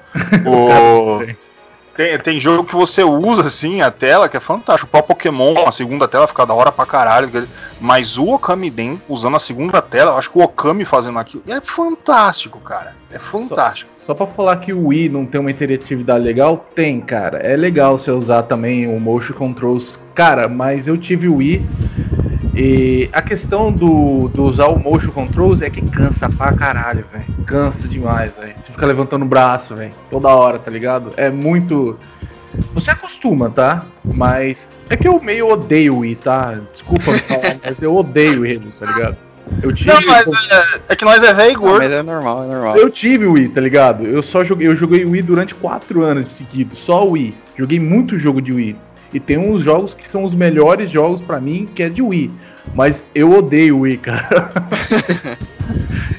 Speaker 2: O, (laughs) tem, tem jogo que você usa assim a tela que é fantástico. O próprio Pokémon, a segunda tela fica da hora pra caralho. Mas o Okami Den usando a segunda tela, eu acho que o Okami fazendo aquilo é fantástico, cara. É fantástico.
Speaker 4: Só pra falar que o Wii não tem uma interatividade legal, tem, cara. É legal você usar também o Motion Controls. Cara, mas eu tive o Wii. E a questão do, do usar o Motion Controls é que cansa pra caralho, velho. Cansa demais, velho. Você fica levantando o braço, velho. Toda hora, tá ligado? É muito. Você acostuma, tá? Mas. É que eu meio odeio o Wii, tá? Desculpa me falar, (laughs) mas eu odeio ele, tá ligado? Eu tive.
Speaker 2: Não, mas é, é que nós é velho e gordo.
Speaker 3: mas é normal, é normal.
Speaker 4: Eu tive o Wii, tá ligado? Eu só joguei, eu joguei Wii durante 4 anos seguidos, só o Wii. Joguei muito jogo de Wii. E tem uns jogos que são os melhores jogos pra mim, que é de Wii. Mas eu odeio o Wii, cara. (laughs)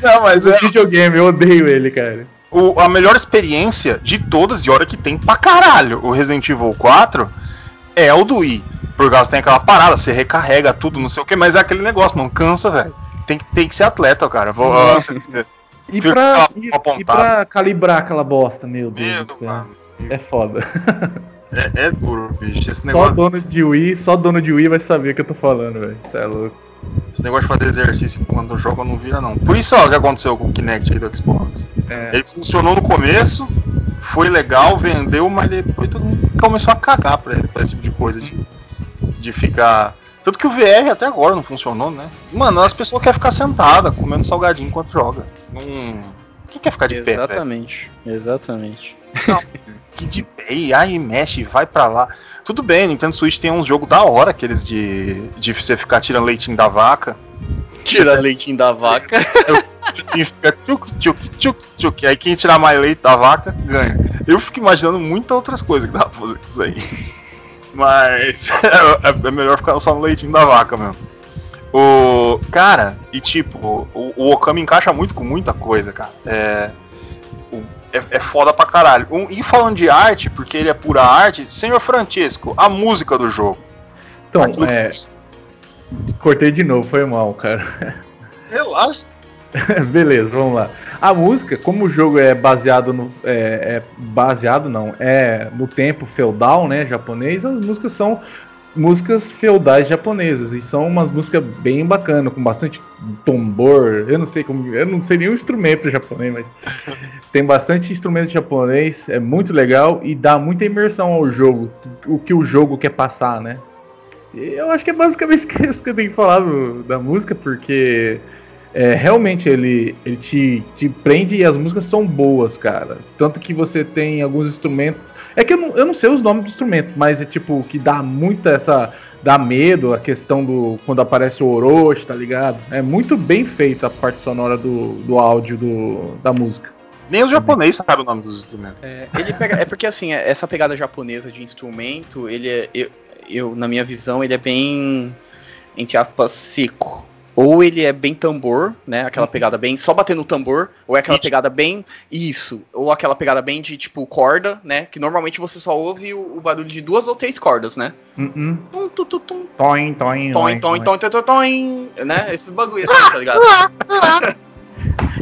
Speaker 2: Não, mas é,
Speaker 4: Videogame, eu odeio ele, cara.
Speaker 2: o- a melhor experiência de todas, e olha que tem pra caralho o Resident Evil 4, é o do Wii. Por causa tem aquela parada, você recarrega tudo, não sei o que, mas é aquele negócio, mano, cansa, velho. Tem, tem que ser atleta, cara. Vou, (laughs)
Speaker 4: e, pra, e, e, pra calibrar aquela bosta, meu Deus
Speaker 2: Meu
Speaker 4: do céu.
Speaker 2: mano.
Speaker 4: É foda. (laughs)
Speaker 2: É, é duro, bicho. Esse
Speaker 4: Só
Speaker 2: negócio,
Speaker 4: dono de Wii, só dono de Wii vai saber o que eu tô falando, velho. Isso é louco.
Speaker 2: esse negócio de fazer exercício quando joga não vira, não. Por isso, ó, o que aconteceu com o Kinect aí do Xbox.
Speaker 4: É.
Speaker 2: Ele funcionou no começo, foi legal, vendeu, mas depois todo mundo começou a cagar pra ele, pra esse tipo de coisa. De, de ficar. Tanto que o VR até agora não funcionou, né? Mano, as pessoas querem ficar sentada, comendo salgadinho enquanto joga. Não. Quem quer ficar de pé? velho?
Speaker 3: Exatamente,
Speaker 2: Que de e aí mexe, vai pra lá. Tudo bem, Nintendo Switch tem uns jogos da hora, aqueles de, de você ficar tirando leitinho da vaca.
Speaker 3: Tira leitinho da vaca. (laughs)
Speaker 2: E fica tchuc, tchuc, tchuc, tchuc. Aí quem tirar mais leite da vaca ganha. Eu fico imaginando muitas outras coisas que dá pra fazer com isso aí. Mas (laughs) é, é melhor ficar só no leitinho da vaca mesmo. O. Cara, e tipo, o, o Okami encaixa muito com muita coisa, cara. É. É, é foda pra caralho. Um- e falando de arte, porque ele é pura arte, senhor Francesco, a música do jogo.
Speaker 4: Então,
Speaker 2: Aquilo que-
Speaker 4: é, cortei de novo, foi mal, cara. (laughs)
Speaker 2: Relaxa. (laughs)
Speaker 4: Beleza, vamos lá. A música, como o jogo é baseado no. É, é baseado não, é no tempo feudal, né? Japonês, as músicas são músicas feudais japonesas. E são umas músicas bem bacanas, com bastante tambor. Eu não sei como. Eu não sei nenhum instrumento japonês, mas (laughs) tem bastante instrumento japonês. É muito legal e dá muita imersão ao jogo. O que o jogo quer passar, né? E Eu acho que é basicamente (laughs) isso que eu tenho que falar do- da música, porque é, realmente ele, ele te, te prende e as músicas são boas, cara. Tanto que você tem alguns instrumentos. É que eu não, eu não sei os nomes dos instrumentos, mas é tipo que dá muita essa. dá medo a questão do. quando aparece o Orochi, tá ligado? É muito bem feita a parte sonora do, do áudio do, da música.
Speaker 2: Nem os japoneses sabem o nome dos instrumentos.
Speaker 3: É, ele pega- é porque assim, é- essa pegada japonesa de instrumento, ele é, eu, eu, na minha visão, ele é bem, entre aspas, seco. Ou ele é bem tambor, né? Aquela pegada bem só batendo no tambor, ou é aquela pegada bem isso, ou aquela pegada bem de tipo corda, né? Que normalmente você só ouve o, o barulho de duas ou três cordas, né?
Speaker 4: Uh-uh.
Speaker 3: Tum, tum, tum, tum,
Speaker 4: Toin, toin,
Speaker 3: Toin, toin, toin, toin, toin, né? Esses bagulhos assim, tá ligado? (laughs)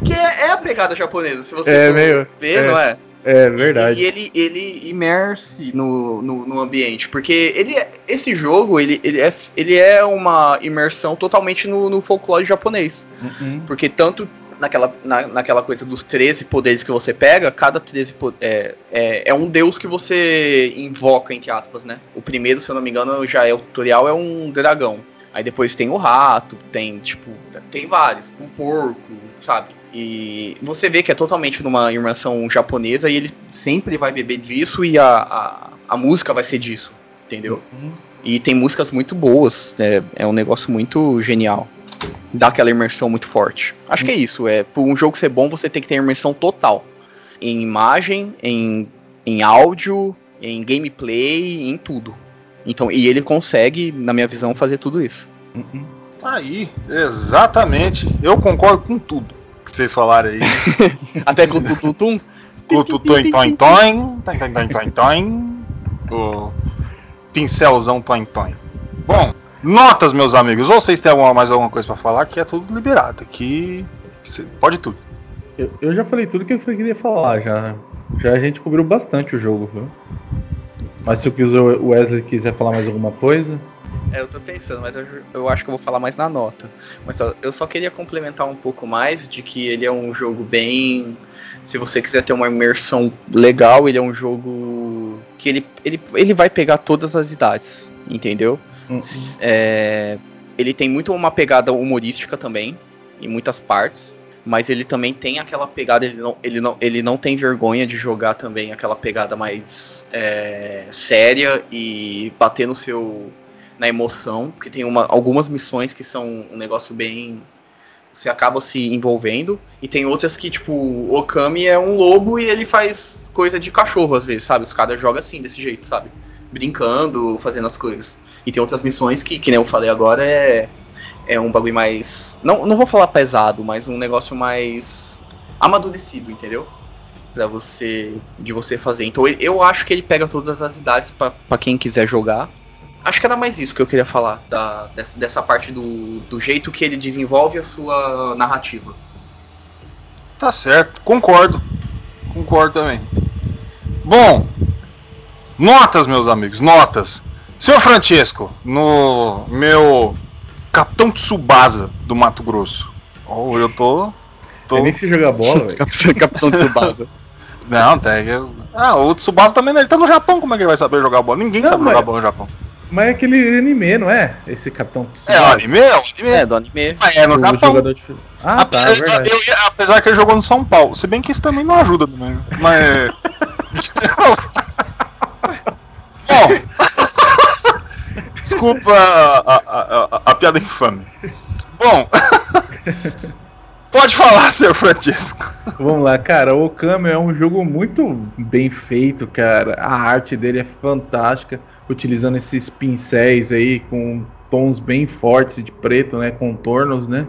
Speaker 3: Que é, é a pegada japonesa, se você
Speaker 4: É, meio-
Speaker 3: ver,
Speaker 4: é.
Speaker 3: não é?
Speaker 4: É verdade.
Speaker 3: E ele, ele imerse no, no, no ambiente, porque ele é- esse jogo ele, ele, é, ele é uma imersão totalmente no, no folclore japonês.
Speaker 4: Uh-uh.
Speaker 3: Porque tanto naquela, na, naquela coisa dos 13 poderes que você pega, cada 13 po- é, é, é um deus que você invoca, entre aspas, né? O primeiro, se eu não me engano, já é o tutorial, é um dragão. Aí depois tem o rato, tem, tipo, tem vários, um porco, sabe? E você vê que é totalmente numa imersão japonesa e ele sempre vai beber disso e a, a, a música vai ser disso, entendeu?
Speaker 4: Uhum.
Speaker 3: E tem músicas muito boas, é, é um negócio muito genial. Dá aquela imersão muito forte. Acho que é isso, é por um jogo ser bom você tem que ter imersão total. Em imagem, em, em áudio, em gameplay, em tudo. Então, e ele consegue, na minha visão, fazer tudo isso.
Speaker 4: Uh-uh.
Speaker 2: Tá aí, exatamente. Eu concordo com tudo que vocês falaram aí. (laughs)
Speaker 3: Até com o tum, tum, tum.
Speaker 2: o tu- toin toin toin, toin toin toin toin toin, o pincelzão toin toin. Bom, notas, meus amigos. Ou vocês têm alguma, mais alguma coisa pra falar? Que é tudo liberado. Aqui cê- pode tudo.
Speaker 4: Eu, eu já falei tudo que eu queria falar, já. Já a gente cobriu bastante o jogo, viu? Mas se o Wesley quiser falar mais alguma coisa.
Speaker 3: É, eu tô pensando, mas eu, eu acho que eu vou falar mais na nota. Mas só- eu só queria complementar um pouco mais de que ele é um jogo bem. Se você quiser ter uma imersão legal, ele é um jogo que ele, ele, ele vai pegar todas as idades, entendeu?
Speaker 4: Hum,
Speaker 3: É, ele tem muito uma pegada humorística também, em muitas partes. Mas ele também tem aquela pegada, ele não, ele não, ele não tem vergonha de jogar também aquela pegada mais é, séria e bater no seu. Na emoção. Porque tem uma, algumas missões que são um negócio bem. Você acaba se envolvendo. E tem outras que, tipo, o Okami é um lobo e ele faz coisa de cachorro às vezes, sabe? Os caras jogam assim, desse jeito, sabe? Brincando, fazendo as coisas. E tem outras missões que, que nem eu falei agora, é, é um bagulho mais. Não, não vou falar pesado, mas um negócio mais amadurecido, entendeu? Pra você. De você fazer. Então eu acho que ele pega todas as idades pra quem quiser jogar. Acho que era mais isso que eu queria falar, da, dessa parte do, do jeito que ele desenvolve a sua narrativa.
Speaker 2: Tá certo, concordo. Concordo também. Bom, notas, meus amigos, notas. Senhor Francesco, no meu Capitão Tsubasa do Mato Grosso. Oh, eu tô. tô...
Speaker 4: Nem se jogar bola, (laughs) velho.
Speaker 3: Capitão Tsubasa.
Speaker 2: Não, tá. Eu... Ah, o Tsubasa também, né? ele tá no Japão, como é que ele vai saber jogar bola? Ninguém não, sabe mas... jogar bola no Japão.
Speaker 4: Mas é aquele anime, não é? Esse Capitão
Speaker 2: Tsubasa. É, o anime? É, o anime.
Speaker 3: É, do anime.
Speaker 2: Ah, é, no Japão. De... Ah, tá, é eu, eu, apesar que ele jogou no São Paulo. Se bem que isso também não ajuda também. Mas. (laughs) Bom. Desculpa a, a, a, a, piada infame. Bom. (laughs) Pode falar, senhor Francisco.
Speaker 4: Vamos lá, cara. O Okami é um jogo muito bem feito, cara. A arte dele é fantástica, utilizando esses pincéis aí com tons bem fortes de preto, né, contornos, né?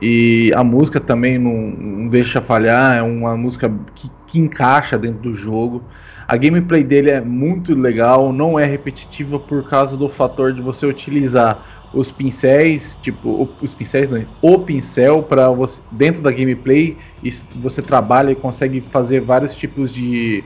Speaker 4: E a música também não, não deixa falhar, é uma música que, que encaixa dentro do jogo. A gameplay dele é muito legal, não é repetitiva por causa do fator de você utilizar os pincéis, tipo, os pincéis não, o pincel para você dentro da gameplay você trabalha e consegue fazer vários tipos de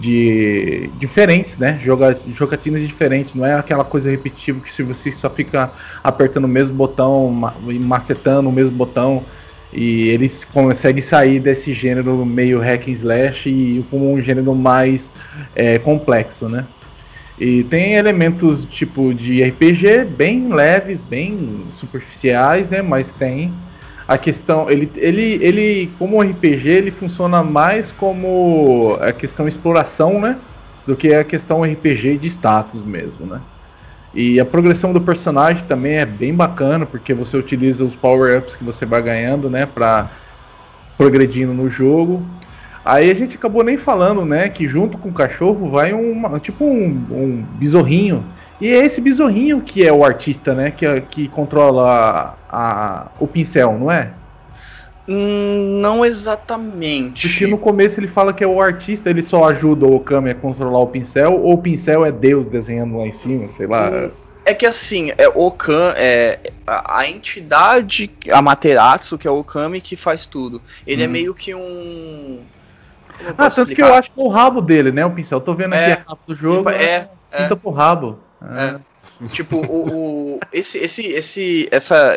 Speaker 4: de diferentes, né? Joga, jogatinas diferentes, não é aquela coisa repetitiva que se você só fica apertando o mesmo botão e macetando o mesmo botão e eles conseguem sair desse gênero meio hack and slash e como um gênero mais é, complexo, né? E tem elementos tipo de RPG bem leves, bem superficiais, né? Mas tem a questão, ele, ele, ele como RPG ele funciona mais como a questão exploração, né? Do que a questão RPG de status mesmo, né? E a progressão do personagem também é bem bacana, porque você utiliza os power-ups que você vai ganhando, né, para progredindo no jogo. Aí a gente acabou nem falando, né, que junto com o cachorro vai um tipo um, um. E é esse besorrinho que é o artista, né, que, que controla a, a, o pincel, não é?
Speaker 3: Hum, não exatamente.
Speaker 4: Porque no começo ele fala que é o artista, ele só ajuda o Okami a controlar o pincel, ou o pincel é Deus desenhando lá em cima, sei lá. Hum,
Speaker 3: é que assim, é Okan, é a, a, entidade, a Materatsu, que é o Okami, que faz tudo. Ele é hum. é meio que um.
Speaker 4: Ah, tanto explicar? que eu acho que é o rabo dele, né? O pincel. tô vendo aqui é, a capa do jogo.
Speaker 3: É.
Speaker 4: é pinta pro rabo.
Speaker 3: É. Tipo, o, o, esse, esse, esse, essa,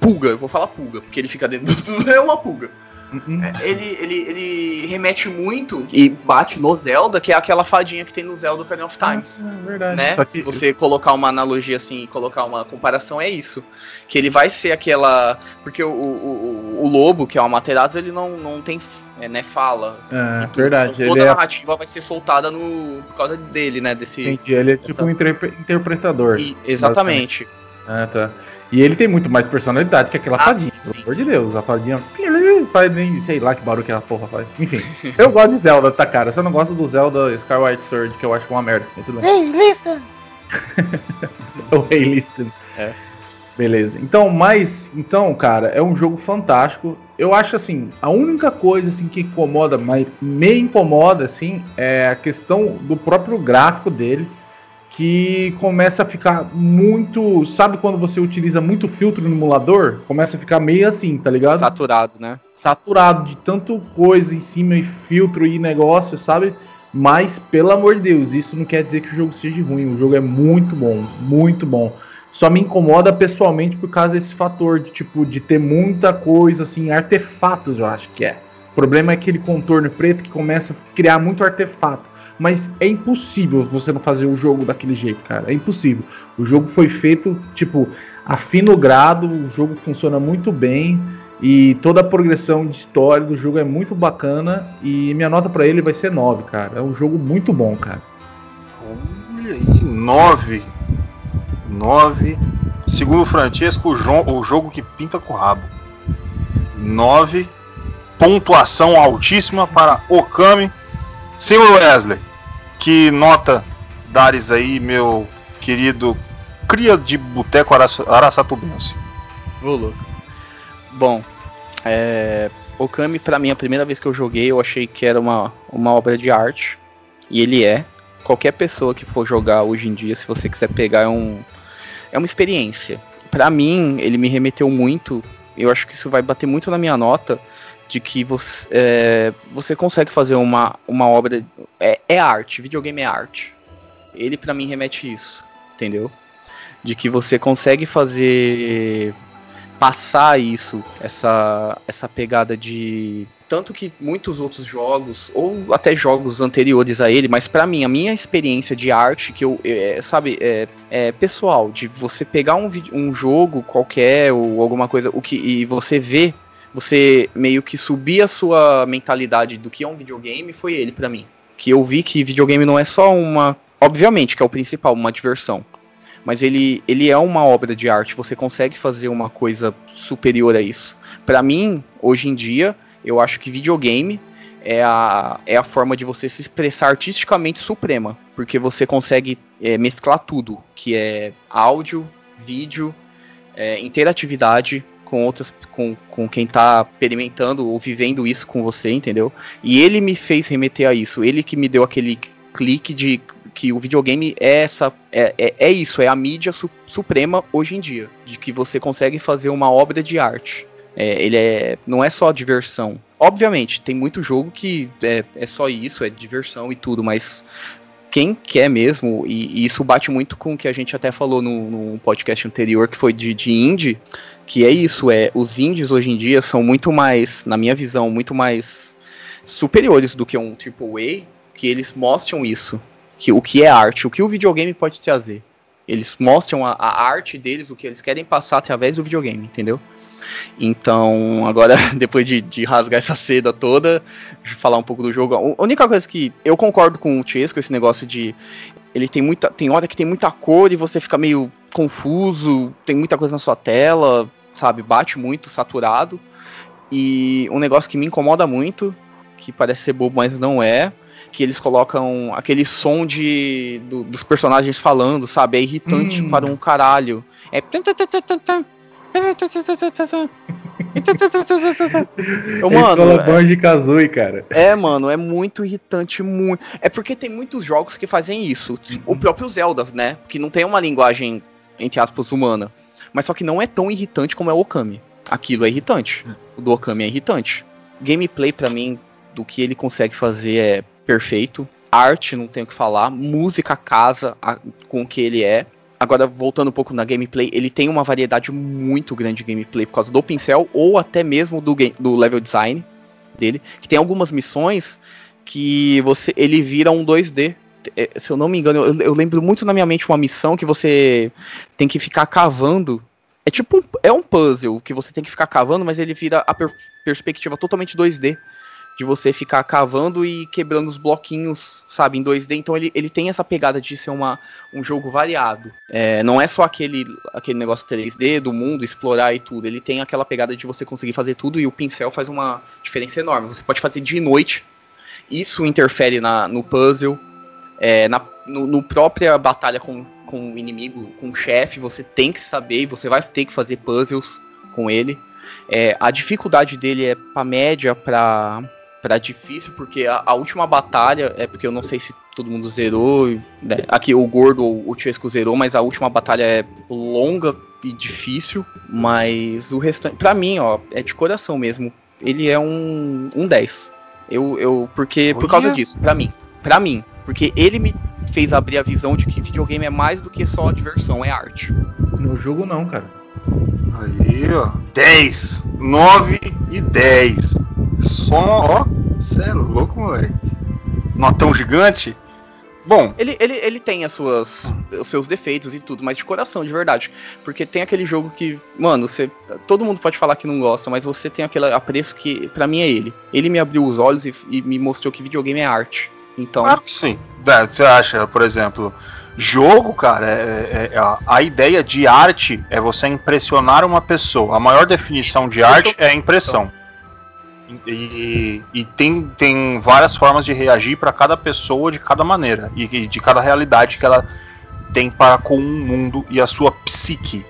Speaker 3: pulga, eu vou falar pulga, porque ele fica dentro do. (laughs) É uma pulga. Uhum. É, ele, ele, ele remete muito e bate no Zelda, que é aquela fadinha que tem no Zelda Ocarina of Times.
Speaker 4: Ah, é verdade.
Speaker 3: Né? Que... Se você colocar uma analogia assim, colocar uma comparação, é isso. Que ele vai ser aquela. Porque o, o, o, o lobo, que é o Amaterasu, ele não, não tem é, né, fala.
Speaker 4: É, tudo. verdade.
Speaker 3: Então, toda a é narrativa é... vai ser soltada no, por causa dele, né? Desse,
Speaker 4: Entendi, ele é tipo um interpretador. E,
Speaker 3: exatamente.
Speaker 4: Ah, tá. E ele tem muito mais personalidade que aquela ah, fadinha, sim, pelo amor de Deus. A fadinha (laughs) faz nem sei lá que barulho que a porra faz. Enfim, eu (laughs) gosto de Zelda, tá, cara? Eu só não gosto do Zelda Skyward Sword, que eu acho uma merda.
Speaker 1: Ei, listen! (laughs)
Speaker 4: o Hey, listen. É. Beleza. Então, mas, então, cara, é um jogo fantástico. Eu acho assim, a única coisa assim que incomoda, mas me incomoda assim, é a questão do próprio gráfico dele que começa a ficar muito. Sabe quando você utiliza muito filtro no emulador? Começa a ficar meio assim, tá ligado?
Speaker 3: Saturado, né?
Speaker 4: Saturado de tanto coisa em cima e filtro e negócio, sabe? Mas, pelo amor de Deus, isso não quer dizer que o jogo seja ruim. O jogo é muito bom, muito bom. Só me incomoda pessoalmente por causa desse fator de tipo de ter muita coisa assim, artefatos, eu acho que é. O problema é aquele contorno preto que começa a criar muito artefato. Mas é impossível você não fazer o jogo daquele jeito, cara. É impossível. O jogo foi feito, tipo, a fino grado, o jogo funciona muito bem. E toda a progressão de história do jogo é muito bacana. E minha nota para ele vai ser 9, cara. É um jogo muito bom, cara.
Speaker 2: Olha aí, 9. 9. Segundo o Francesco, o, jo o jogo que pinta com o rabo. 9. Pontuação altíssima para Okami. Senhor Wesley, que nota dares aí, meu querido cria de boteco araçatubense?
Speaker 3: Ô, louco. Bom, é, Okami, para mim, a primeira vez que eu joguei, eu achei que era uma, uma obra de arte. E ele é. qualquer pessoa que for jogar hoje em dia, se você quiser pegar, é, um, é uma experiência. Para mim, ele me remeteu muito. Eu acho que isso vai bater muito na minha nota de que você, é, você consegue fazer uma, uma obra. É, é arte, videogame é arte. Ele para mim remete isso, entendeu? De que você consegue fazer passar isso, essa, essa pegada de tanto que muitos outros jogos ou até jogos anteriores a ele, mas para mim a minha experiência de arte que eu é, sabe é, é, pessoal de você pegar um, um jogo qualquer ou alguma coisa o que e você ver você meio que subir a sua mentalidade do que é um videogame foi ele para mim que eu vi que videogame não é só uma obviamente que é o principal uma diversão mas ele, ele é uma obra de arte, você consegue fazer uma coisa superior a isso. Para mim, hoje em dia, eu acho que videogame é a, é a forma de você se expressar artisticamente suprema, porque você consegue é, mesclar tudo, que é áudio, vídeo, é, interatividade com outras, com, com quem está experimentando ou vivendo isso com você, entendeu? E ele me fez remeter a isso, ele que me deu aquele clique de que o videogame é essa é, é, é isso, é a mídia su suprema hoje em dia, de que você consegue fazer uma obra de arte. É, ele é não é só diversão. Obviamente, tem muito jogo que é, é só isso, é diversão e tudo, mas quem quer mesmo, e, e, isso bate muito com o que a gente até falou no, no podcast anterior, que foi de, de indie, que é isso, é os indies hoje em dia são muito mais, na minha visão, muito mais superiores do que um AAA, que eles mostram isso que o que é arte, o que o videogame pode trazer. Eles mostram a, a arte deles, o que eles querem passar através do videogame, entendeu? Então, agora, (laughs) depois de, de, rasgar essa seda toda, falar um pouco do jogo, a única coisa que eu concordo com o Chesco, esse negócio de. Ele tem muita. Tem hora que tem muita cor e você fica meio confuso, tem muita coisa na sua tela, sabe? Bate muito, saturado. E um negócio que me incomoda muito, que parece ser bobo, mas não é, que eles colocam aquele som de do, dos personagens falando, sabe? É irritante hum. para um caralho. É
Speaker 4: Eu, (laughs) mano, é, de Kazooie, cara.
Speaker 3: É, mano, é muito irritante, muito. É porque tem muitos jogos que fazem isso. O próprio Zelda, né? Que não tem uma linguagem, entre aspas, humana. Mas só que não é tão irritante como é o Okami. Aquilo é irritante. O do Okami é irritante. Gameplay, para mim, do que ele consegue fazer é perfeito. Arte, não tenho o que falar. Música casa a, com o que ele é. Agora, voltando um pouco na gameplay, ele tem uma variedade muito grande de gameplay por causa do pincel ou até mesmo do, game, do level design dele. Que tem algumas missões que você ele vira um 2D. É, se eu não me engano, eu, eu, lembro muito na minha mente uma missão que você tem que ficar cavando. É tipo é um puzzle que você tem que ficar cavando, mas ele vira a per perspectiva totalmente 2D de você ficar cavando e quebrando os bloquinhos, sabe, em 2D. Então ele, ele tem essa pegada de ser uma, um jogo variado. É, não é só aquele, aquele negócio 3D do mundo, explorar e tudo. Ele tem aquela pegada de você conseguir fazer tudo e o pincel faz uma diferença enorme. Você pode fazer de noite, isso interfere na, no puzzle, é, na no, no própria batalha com, com o inimigo, com o chefe, você tem que saber você vai ter que fazer puzzles com ele. É, a dificuldade dele é para média, para para difícil, porque a, a, última batalha, é porque eu não sei se todo mundo zerou, né? aqui o Gordo ou o Chesco zerou, mas a última batalha é longa e difícil, mas o restante, para mim, ó, é de coração mesmo. Ele é um, um 10. Eu, eu, porque, por causa disso, para mim, para mim, porque ele me fez abrir a visão de que videogame é mais do que só diversão, é arte.
Speaker 4: No jogo não, cara.
Speaker 2: Aí, ó, 10, 9 e 10. Só, ó, você é louco, moleque. Notão gigante. Bom.
Speaker 3: Ele, ele, ele tem as suas, os seus defeitos e tudo, mas de coração, de verdade. Porque tem aquele jogo que, mano, você. Todo mundo pode falar que não gosta, mas você tem aquele apreço que, para mim, é ele. Ele me abriu os olhos e, e, me mostrou que videogame é arte. Então.
Speaker 2: Claro que sim. Você acha, por exemplo, jogo, cara, é, é, é, a ideia de arte é você impressionar uma pessoa. A maior definição de arte é a impressão. E, e, tem, tem várias formas de reagir para cada pessoa de cada maneira e, de cada realidade que ela tem para com o mundo e a sua psique.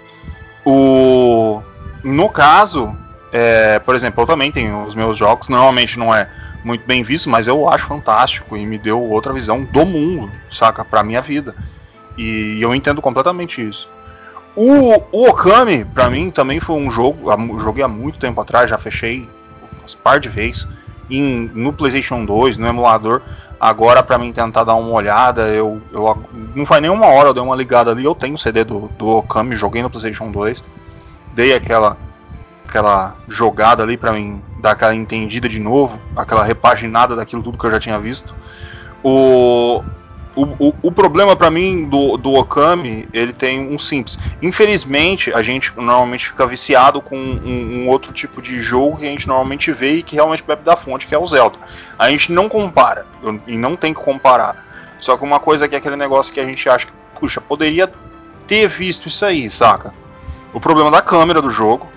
Speaker 2: O, no caso, é, por exemplo, eu também tenho os meus jogos, normalmente não é muito bem visto, mas eu acho fantástico e me deu outra visão do mundo, saca? Pra minha vida. E eu entendo completamente isso. O, o Okami, pra mim, também foi um jogo. Joguei há muito tempo atrás, já fechei umas par de vezes. Em, no PlayStation 2, no emulador. Agora, para mim tentar dar uma olhada, eu, eu não faz nenhuma hora eu dei uma ligada ali. Eu tenho o CD do, do Okami, joguei no PlayStation 2, dei aquela aquela jogada ali para mim dar aquela entendida de novo, aquela repaginada daquilo tudo que eu já tinha visto. O, o, o, o problema para mim do, do Okami, ele tem um simples. Infelizmente, a gente normalmente fica viciado com um, um, outro tipo de jogo que a gente normalmente vê e que realmente bebe da fonte, que é o Zelda. A gente não compara, e não tem que comparar. Só que uma coisa que é aquele negócio que a gente acha que, puxa, poderia ter visto isso aí, saca? O problema da câmera do jogo,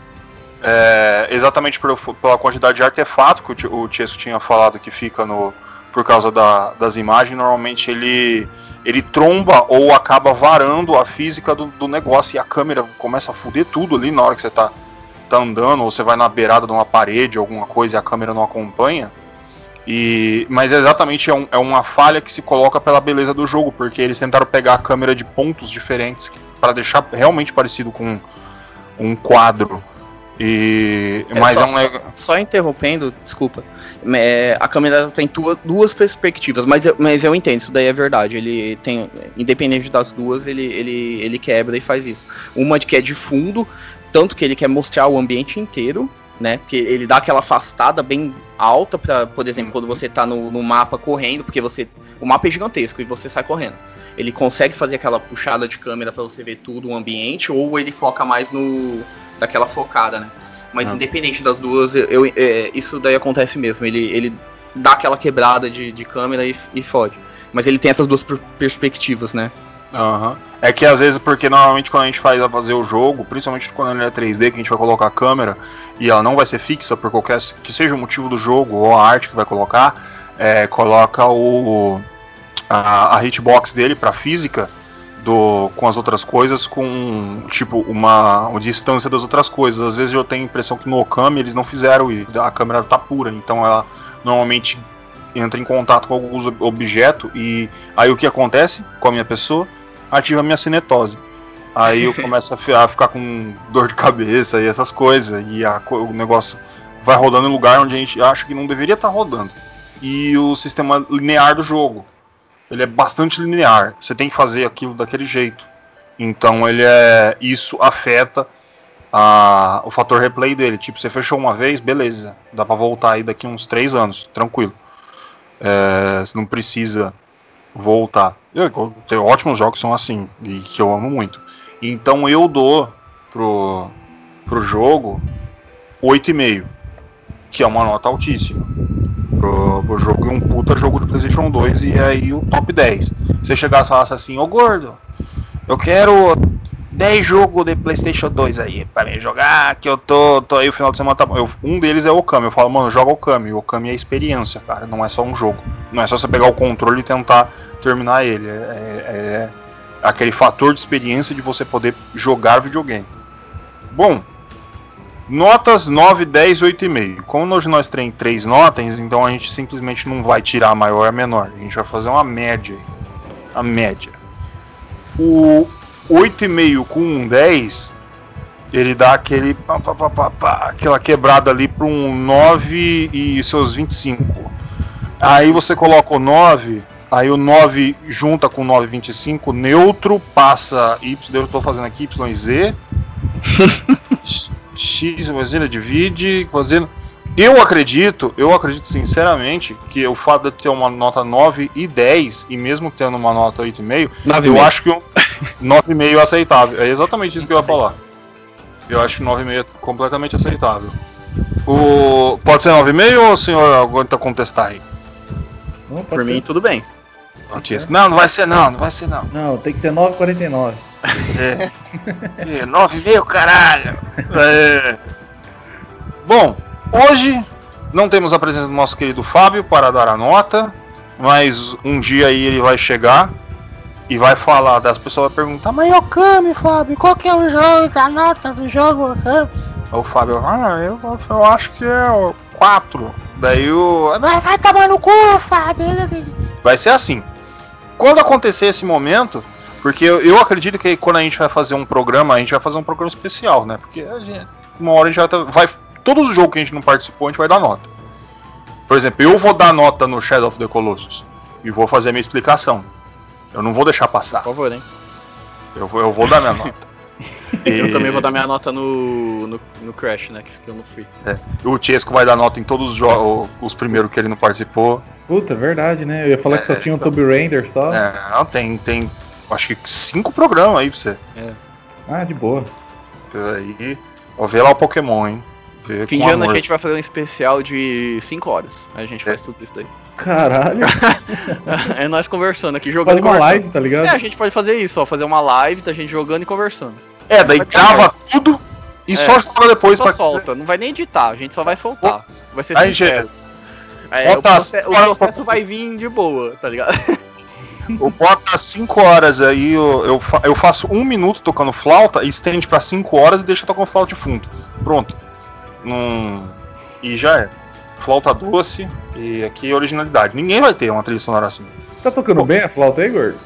Speaker 2: é, exatamente pela quantidade de artefato que o, o Tiesto tinha falado que fica no, por causa da, das imagens, normalmente ele, ele tromba ou acaba varando a física do, do, negócio e a câmera começa a fuder tudo ali na hora que você tá, tá andando, ou você vai na beirada de uma parede, alguma coisa e a câmera não acompanha. E, mas é exatamente é, um, é, uma falha que se coloca pela beleza do jogo, porque eles tentaram pegar a câmera de pontos diferentes para deixar realmente parecido com um quadro. E,
Speaker 3: é
Speaker 2: mas
Speaker 3: só,
Speaker 2: é um
Speaker 3: só, só interrompendo, desculpa. É, a câmera tem duas, duas perspectivas, mas eu, mas eu entendo, isso daí é verdade. Ele tem, independente das duas, ele, ele, ele quebra e faz isso. Uma de que é de fundo, tanto que ele quer mostrar o ambiente inteiro, né? Porque ele dá aquela afastada bem alta para, por exemplo, quando você tá no, no, mapa correndo, porque você o mapa é gigantesco e você sai correndo. Ele consegue fazer aquela puxada de câmera para você ver tudo o ambiente ou ele foca mais no daquela focada, né? Mas ah. independente das duas, eu, é, isso daí acontece mesmo. Ele, ele dá aquela quebrada de, de câmera e, e fode. Mas ele tem essas duas perspectivas, né?
Speaker 2: Uhum. É que às vezes, porque normalmente quando a gente faz a fazer o jogo, principalmente quando ele é 3D, que a gente vai colocar a câmera e ela não vai ser fixa por qualquer que seja o motivo do jogo ou a arte que vai colocar, é, coloca o a, a hitbox dele para física do, com as outras coisas com tipo uma, uma, distância das outras coisas. Às vezes eu tenho a impressão que no Okami eles não fizeram isso, a câmera está pura, então ela normalmente entra em contato com alguns objetos e aí o que acontece com a minha pessoa? Ativa a minha cinetose. Aí eu (laughs) começo a ficar com dor de cabeça e essas coisas e a, o negócio vai rodando em lugar onde a gente acha que não deveria estar tá rodando. E o sistema linear do jogo ele é bastante linear. Você tem que fazer aquilo daquele jeito. Então ele é. Isso afeta a, o fator replay dele. Tipo, você fechou uma vez, beleza. Dá para voltar aí daqui uns 3 anos, tranquilo. É, você não precisa voltar. Eu, tem ótimos jogos que são assim, e que eu amo muito. Então eu dou pro, pro jogo 8,5, que é uma nota altíssima pro, pro jogo um puta jogo de PlayStation 2 e aí o top 10. Se chegasse e falasse assim, ô gordo, eu quero 10 jogos de PlayStation 2 aí para mim jogar, que eu tô, tô aí o final de semana tá eu, Um deles é o Okami. Eu falo, mano, joga o Okami. O Okami é experiência, cara. Não é só um jogo. Não é só você pegar o controle e tentar terminar ele. É, é, é aquele fator de experiência de você poder jogar videogame. Bom, Notas 9, 10, 8,5. Como hoje nós temos três notas, então a gente simplesmente não vai tirar a maior e a menor. A gente vai fazer uma média. A média. O 8,5 com um 10, ele dá aquele pá, pá, pá, aquela quebrada ali para um 9 e seus 25. Aí você coloca o 9, aí o 9 junta com o 9,25, neutro, passa Y, eu estou fazendo aqui Y (laughs) X, imagina, divide, fazendo. Eu acredito, eu acredito sinceramente que o fato de ter uma nota 9 e 10, e mesmo tendo uma nota 8,5, eu acho que um (laughs) 9,5 é aceitável. É exatamente isso que eu ia falar. Eu acho que 9,5 é completamente aceitável. O... Pode ser 9,5 ou o senhor aguenta contestar aí?
Speaker 3: Não, Por mim, tudo bem.
Speaker 2: Não, não vai ser não, não vai ser não.
Speaker 4: Não, tem que ser 9,49.
Speaker 2: É. é. Meio, caralho. É. Bom, hoje não temos a presença do nosso querido Fábio para dar a nota, mas um dia aí ele vai chegar e vai falar, das pessoas vão perguntar, mas é o Kami, Fábio, qual que é o jogo, a nota do jogo, Okami? O Fábio, ah, eu, eu acho que é 4. Daí o. Vai, vai tomar no cu, Fábio. Vai ser assim. Quando acontecer esse momento, porque eu, eu acredito que quando a gente vai fazer um programa, a gente vai fazer um programa especial, né? Porque gente, uma hora a gente vai, tá- vai. Todos os jogos que a gente não participou, a gente vai dar nota. Por exemplo, eu vou dar nota no Shadow of the Colossus. E vou fazer a minha explicação. Eu não vou deixar passar.
Speaker 3: Por favor, hein?
Speaker 2: Eu vou, eu vou dar minha nota. (laughs)
Speaker 3: Eu
Speaker 2: E-
Speaker 3: também vou dar minha nota no, no, no Crash, né? Que eu não fui.
Speaker 2: O Chesco vai dar nota em todos os jogos, os primeiros que ele não participou.
Speaker 4: Puta, verdade, né? Eu ia falar que só
Speaker 2: É,
Speaker 4: tinha um
Speaker 2: então.
Speaker 4: Tomb Raider só.
Speaker 2: É, não, tem, tem acho que cinco programas aí pra você.
Speaker 4: Ah, de boa.
Speaker 2: Aí, ó, vê lá o Pokémon, hein? Vê
Speaker 3: Fim de ano a gente vai fazer um especial de 5 horas. Aí a gente
Speaker 2: É.
Speaker 3: faz tudo isso daí.
Speaker 4: Caralho. (laughs)
Speaker 3: é nós conversando aqui, jogando
Speaker 4: Faz
Speaker 3: e
Speaker 4: uma
Speaker 3: conversando.
Speaker 4: live, tá ligado?
Speaker 3: É, a gente pode fazer isso, ó. Fazer uma live da gente jogando e conversando.
Speaker 2: É, daí grava tudo e
Speaker 3: É.
Speaker 2: só joga depois
Speaker 3: Só
Speaker 2: pra.
Speaker 3: solta, não vai nem editar, a gente só vai soltar. Vai ser
Speaker 2: Aí,
Speaker 3: sincero. É, o,
Speaker 2: bota
Speaker 3: proce-
Speaker 2: as-
Speaker 3: o processo vai vir de boa, tá ligado?
Speaker 2: Eu boto 5 horas aí, eu, eu, fa- eu faço um minuto tocando flauta, estende pra 5 horas e deixa tocando flauta de fundo. Pronto. Hum, e já é. Flauta doce e aqui é originalidade. Ninguém vai ter uma trilha sonora assim.
Speaker 4: Tá tocando bem a flauta aí, gordo?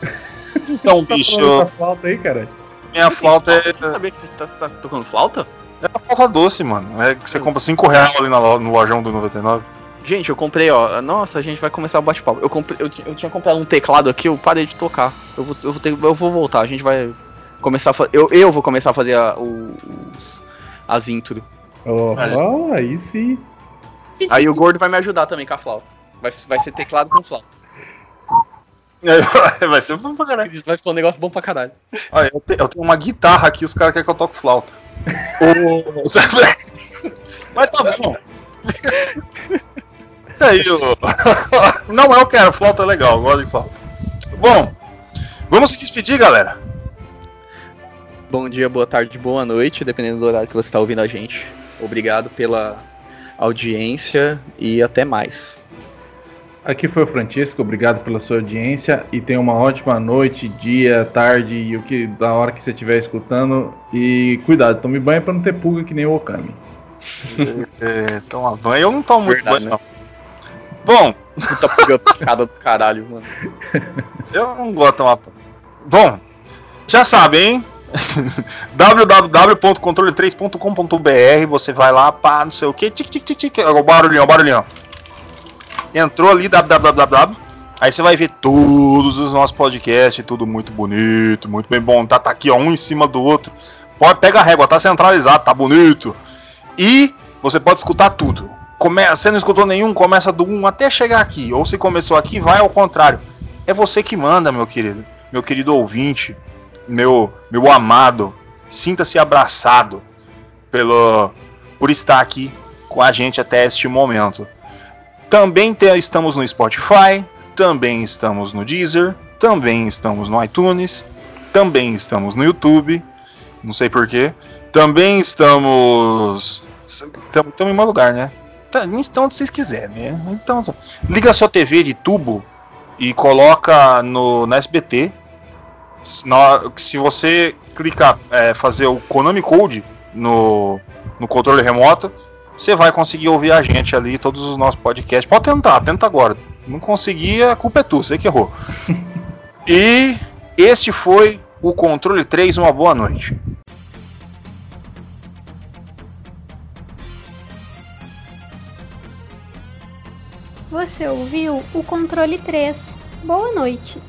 Speaker 2: Então, (laughs)
Speaker 4: Tá
Speaker 2: bicho,
Speaker 4: falando essa flauta aí, cara?
Speaker 2: Minha flauta é,
Speaker 3: Você sabia que você tá, você tá tocando flauta?
Speaker 2: é a flauta doce, mano. É que você compra 5 reais ali na no lojão do 99.
Speaker 3: Gente, eu comprei, ó. Nossa, a gente vai começar o bate-papo. Eu, comprei, eu, eu tinha comprado um teclado aqui, eu parei de tocar. Eu vou, eu vou, ter- eu vou voltar, a gente vai começar a fazer. Eu, eu vou começar a fazer a- os, as intro.
Speaker 4: Ó, aí sim.
Speaker 3: Aí o gordo vai me ajudar também com a flauta. Vai, vai ser teclado com flauta. (laughs)
Speaker 2: vai ser bom pra caralho.
Speaker 3: Vai ficar um negócio bom pra caralho.
Speaker 2: Olha, eu, te- eu tenho uma guitarra aqui, os caras querem que eu toque flauta. (laughs) Mas tá bom. (laughs) Isso aí, ô. Não, eu quero, flauta é legal, eu gosto de flauta. Bom, vamos se despedir, galera.
Speaker 3: Bom dia, boa tarde, boa noite, dependendo do horário que você está ouvindo a gente. Obrigado pela audiência e até mais.
Speaker 4: Aqui foi o Francisco, obrigado pela sua audiência e tenha uma ótima noite, dia, tarde e o que da hora que você estiver escutando. E cuidado, tome banho pra não ter pulga que nem o Okami. (laughs)
Speaker 2: É, toma banho, eu não tomo muito
Speaker 3: Verdade,
Speaker 2: banho, não. Bom,
Speaker 3: Puta picada (laughs) do caralho, mano.
Speaker 2: eu não gosto de tomar banho. Bom, já sabem, hein? (laughs) www.controle3.com.br Você vai lá, pá, não sei o que, tic, tic, tic, tic, o barulhinho, o barulhinho. Entrou ali, www. Aí você vai ver todos os nossos podcasts, tudo muito bonito, muito bem bom. Tá, tá aqui, ó, um em cima do outro. Pode pegar a régua, tá centralizado, tá bonito. E você pode escutar tudo. Come... Você não escutou nenhum, começa do 1 até chegar aqui. Ou se começou aqui, vai ao contrário. É você que manda, meu querido. Meu querido ouvinte. Meu, meu amado. Sinta-se abraçado pelo, por estar aqui com a gente até este momento. Também te- estamos no Spotify. Também estamos no Deezer. Também estamos no iTunes. Também estamos no YouTube. Não sei porquê. Também estamos. Estamos em meu lugar, né? Tá, Então, onde vocês quiserem, né? Então, liga sua TV de tubo e coloca no, na SBT. Se, se você clicar, é, fazer o Konami Code no, no controle remoto, você vai conseguir ouvir a gente ali, todos os nossos podcasts. Pode tentar, tenta agora. Não conseguir, a culpa é tua, você que errou. (laughs) e este foi o Controle 3. Uma boa noite.
Speaker 1: Você ouviu o controle 3. Boa noite.